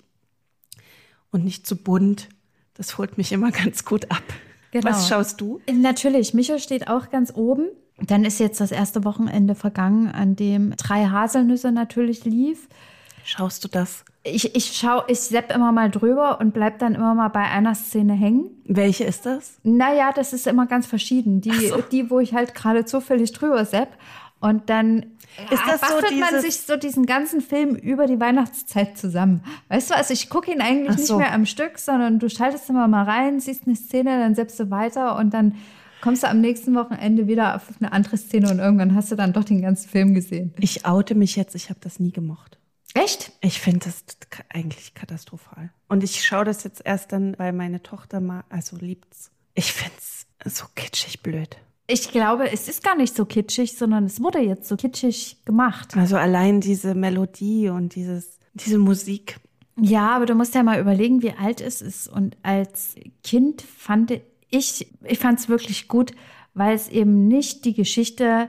und nicht zu bunt. Das holt mich immer [LAUGHS] ganz gut ab. Genau. Was schaust du? Natürlich, Micho steht auch ganz oben. Dann ist jetzt das erste Wochenende vergangen, an dem drei Haselnüsse natürlich lief. Schaust du das? Ich, ich schau, ich sepp immer mal drüber und bleib dann immer mal bei einer Szene hängen. Welche ist das? Naja, das ist immer ganz verschieden. Die, so. die wo ich halt gerade zufällig drüber sepp. Und dann Ist das so bastelt man sich so diesen ganzen Film über die Weihnachtszeit zusammen. Weißt du, also ich gucke ihn eigentlich Ach nicht so. mehr am Stück, sondern du schaltest immer mal rein, siehst eine Szene, dann seppst du weiter und dann kommst du am nächsten Wochenende wieder auf eine andere Szene und irgendwann hast du dann doch den ganzen Film gesehen. Ich oute mich jetzt, ich habe das nie gemocht. Echt? Ich finde das eigentlich katastrophal. Und ich schaue das jetzt erst dann, weil meine Tochter mal, also liebt's. Ich finde es so kitschig blöd. Ich glaube, es ist gar nicht so kitschig, sondern es wurde jetzt so kitschig gemacht. Also allein diese Melodie und dieses, diese Musik. Ja, aber du musst ja mal überlegen, wie alt es ist. Und als Kind fand ich, ich fand es wirklich gut, weil es eben nicht die Geschichte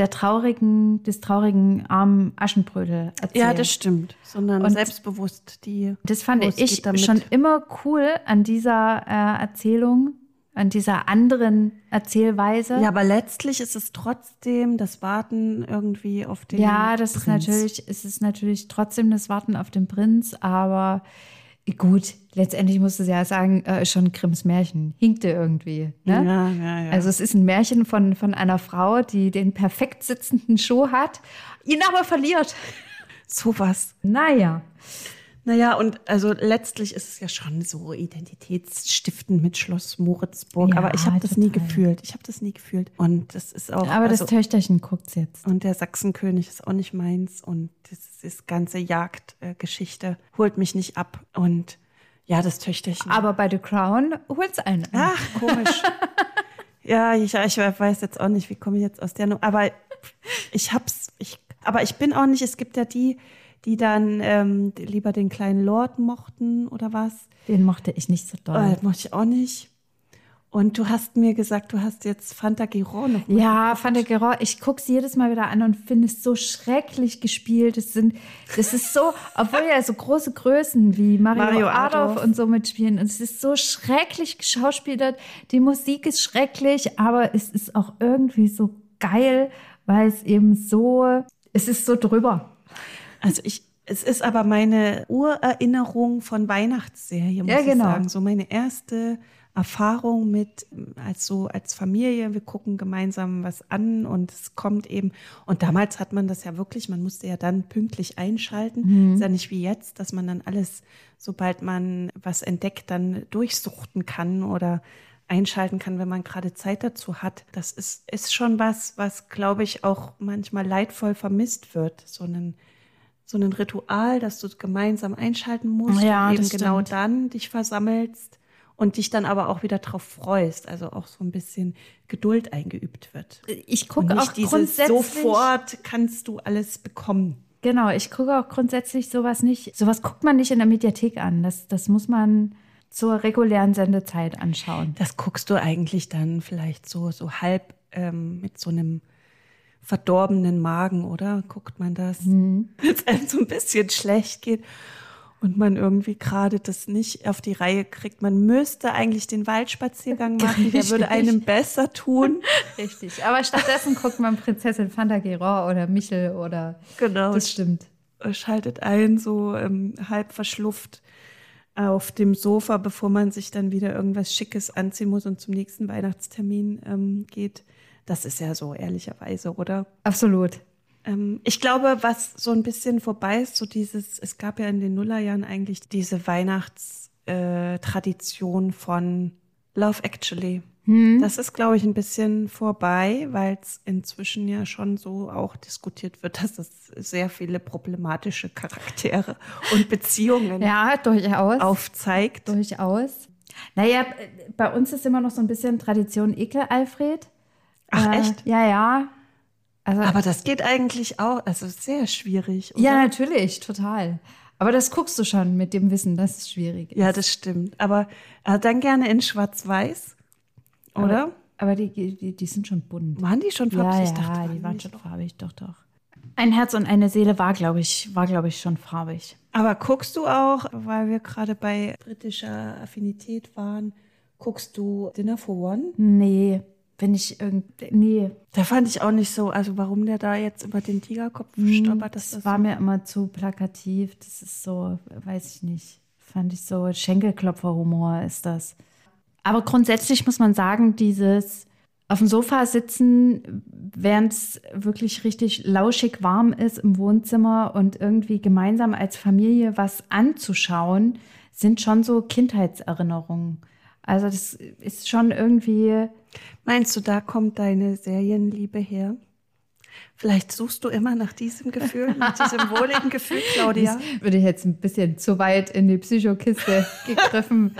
der traurigen, des traurigen armen Aschenbrödel erzählt. Ja, das stimmt. Sondern Und- selbstbewusst die. Das fand ich schon immer cool an dieser äh, Erzählung, an dieser anderen Erzählweise. Ja, aber letztlich ist es trotzdem das Warten irgendwie auf den. Ja, das ist Prinz. natürlich, es ist natürlich trotzdem das Warten auf den Prinz, aber gut, letztendlich musst du ja sagen, äh, schon Grimms Märchen hinkte irgendwie. Ne? Ja, ja, ja. Also es ist ein Märchen von, von einer Frau, die den perfekt sitzenden Schuh hat, ihn aber verliert. sowas. Naja. Naja, und also letztlich ist es ja schon so identitätsstiftend mit Schloss Moritzburg. Ja, aber ich habe das nie gefühlt. Ich habe das nie gefühlt. Und das ist auch. Aber also, das Töchterchen guckt's jetzt. und der Sachsenkönig ist auch nicht meins. Und das, das ganze Jagdgeschichte holt mich nicht ab. Und ja, das Töchterchen. Aber bei The Crown holt's einen. an. Ach, komisch. [LAUGHS] ja, ich, ich weiß jetzt auch nicht, wie komme ich jetzt aus der Nummer. Aber ich hab's, ich, aber ich bin auch nicht, es gibt ja die, die dann ähm, lieber den kleinen Lord mochten oder was. Den mochte ich nicht so doll. Äh, mochte ich auch nicht. Und du hast mir gesagt, du hast jetzt Fanta Giron noch mal. Ja, der Gerot, ich gucke sie jedes Mal wieder an und finde es so schrecklich gespielt. Es sind, das ist so, [LAUGHS] obwohl ja so große Größen wie Mario, Mario Adolf, Adolf. und so mitspielen. Und es ist so schrecklich geschauspielert. Die Musik ist schrecklich, aber es ist auch irgendwie so geil, weil es eben so, es ist so drüber. Also ich, es ist aber meine Urerinnerung von Weihnachtsserie, muss Ja, genau. ich sagen. So meine erste Erfahrung mit, als so als Familie, wir gucken gemeinsam was an und es kommt eben, und damals hat man das ja wirklich, man musste ja dann pünktlich einschalten. Ist ja nicht wie jetzt, dass man dann alles, sobald man was entdeckt, dann durchsuchten kann oder einschalten kann, wenn man gerade Zeit dazu hat. Das ist, ist schon was, was, glaube ich, auch manchmal leidvoll vermisst wird. So ein, so ein Ritual, dass du gemeinsam einschalten musst Ja, und eben genau stimmt. dann dich versammelst und dich dann aber auch wieder drauf freust. Also auch so ein bisschen Geduld eingeübt wird. Ich gucke auch dieses grundsätzlich. sofort kannst du alles bekommen. Genau, ich gucke auch grundsätzlich sowas nicht. Sowas guckt man nicht in der Mediathek an. Das, das muss man zur regulären Sendezeit anschauen. Das guckst du eigentlich dann vielleicht so, so halb ähm, mit so einem verdorbenen Magen, oder? Guckt man das? Wenn es einem so ein bisschen schlecht geht und man irgendwie gerade das nicht auf die Reihe kriegt. Man müsste eigentlich den Waldspaziergang [LAUGHS] machen, der würde einem besser tun. Richtig. Aber stattdessen guckt man Prinzessin Fantageron oder Michel oder. Genau. Das stimmt. schaltet ein, so ähm, halb verschlufft auf dem Sofa, bevor man sich dann wieder irgendwas Schickes anziehen muss und zum nächsten Weihnachtstermin ähm, geht. Das ist ja so, ehrlicherweise, oder? Absolut. Ähm, ich glaube, was so ein bisschen vorbei ist, so dieses, es gab ja in den Nullerjahren eigentlich diese Weihnachtstradition äh, von Love Actually. Das ist, glaube ich, ein bisschen vorbei, weil es inzwischen ja schon so auch diskutiert wird, [LAUGHS] dass es sehr viele problematische Charaktere und Beziehungen [LAUGHS] Ja, durchaus. aufzeigt. Durchaus. Naja, bei uns ist immer noch so ein bisschen Tradition Ekel, Alfred. Ach, Äh, echt? Ja, ja. Also, Aber das geht eigentlich auch, also sehr schwierig. Oder? ja, natürlich, total. Aber das guckst du schon mit dem Wissen, dass es schwierig ist. ja, das stimmt. Aber äh, dann gerne in Schwarz-Weiß, oder? Aber, aber die, die, die sind schon bunt. Waren die schon Ja, farbig? ja, Ich dachte, die waren nicht. schon farbig, doch, doch. Ein Herz und eine Seele war, glaube ich, war, glaube ich, schon farbig. Aber guckst du auch, weil wir gerade bei britischer Affinität waren, guckst du Dinner for One? Nee, wenn ich irgendwie, nee. Da fand ich auch nicht so, also warum der da jetzt über den Tigerkopf hm, stolpert. Das, das war so mir immer zu plakativ. Das ist so, weiß ich nicht. Fand ich so, Schenkelklopferhumor ist das. Aber grundsätzlich muss man sagen, dieses auf dem Sofa sitzen, während es wirklich richtig lauschig warm ist im Wohnzimmer und irgendwie gemeinsam als Familie was anzuschauen, sind schon so Kindheitserinnerungen. Also das ist schon irgendwie. Meinst du, da kommt deine Serienliebe her? Vielleicht suchst du immer nach diesem Gefühl, nach diesem wohligen Gefühl, [LAUGHS] Claudia. Das würde ich jetzt ein bisschen zu weit in die Psychokiste [LAUGHS] gegriffen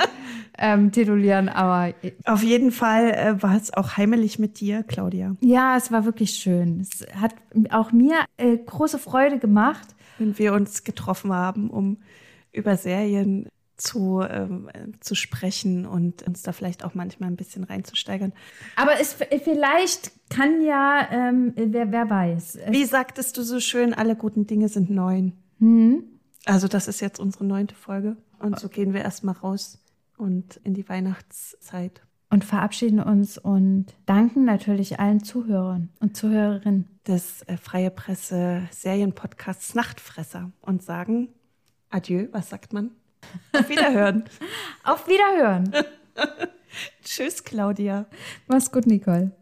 ähm, titulieren, aber. Auf jeden Fall äh, war es auch heimelig mit dir, Claudia. Ja, es war wirklich schön. Es hat auch mir äh, große Freude gemacht. Wenn wir uns getroffen haben, um über Serien zu, ähm, zu sprechen und uns da vielleicht auch manchmal ein bisschen reinzusteigern. Aber es vielleicht kann ja, ähm, wer, wer weiß. Wie sagtest du so schön, alle guten Dinge sind neun. Mhm. Also das ist jetzt unsere neunte Folge. Und so gehen wir erstmal raus und in die Weihnachtszeit. Und verabschieden uns und danken natürlich allen Zuhörern und Zuhörerinnen des äh, Freie Presse Serienpodcasts Nachtfresser und sagen Adieu, was sagt man? Auf Wiederhören. [LAUGHS] Auf Wiederhören. [LAUGHS] Tschüss, Claudia. Mach's gut, Nicole.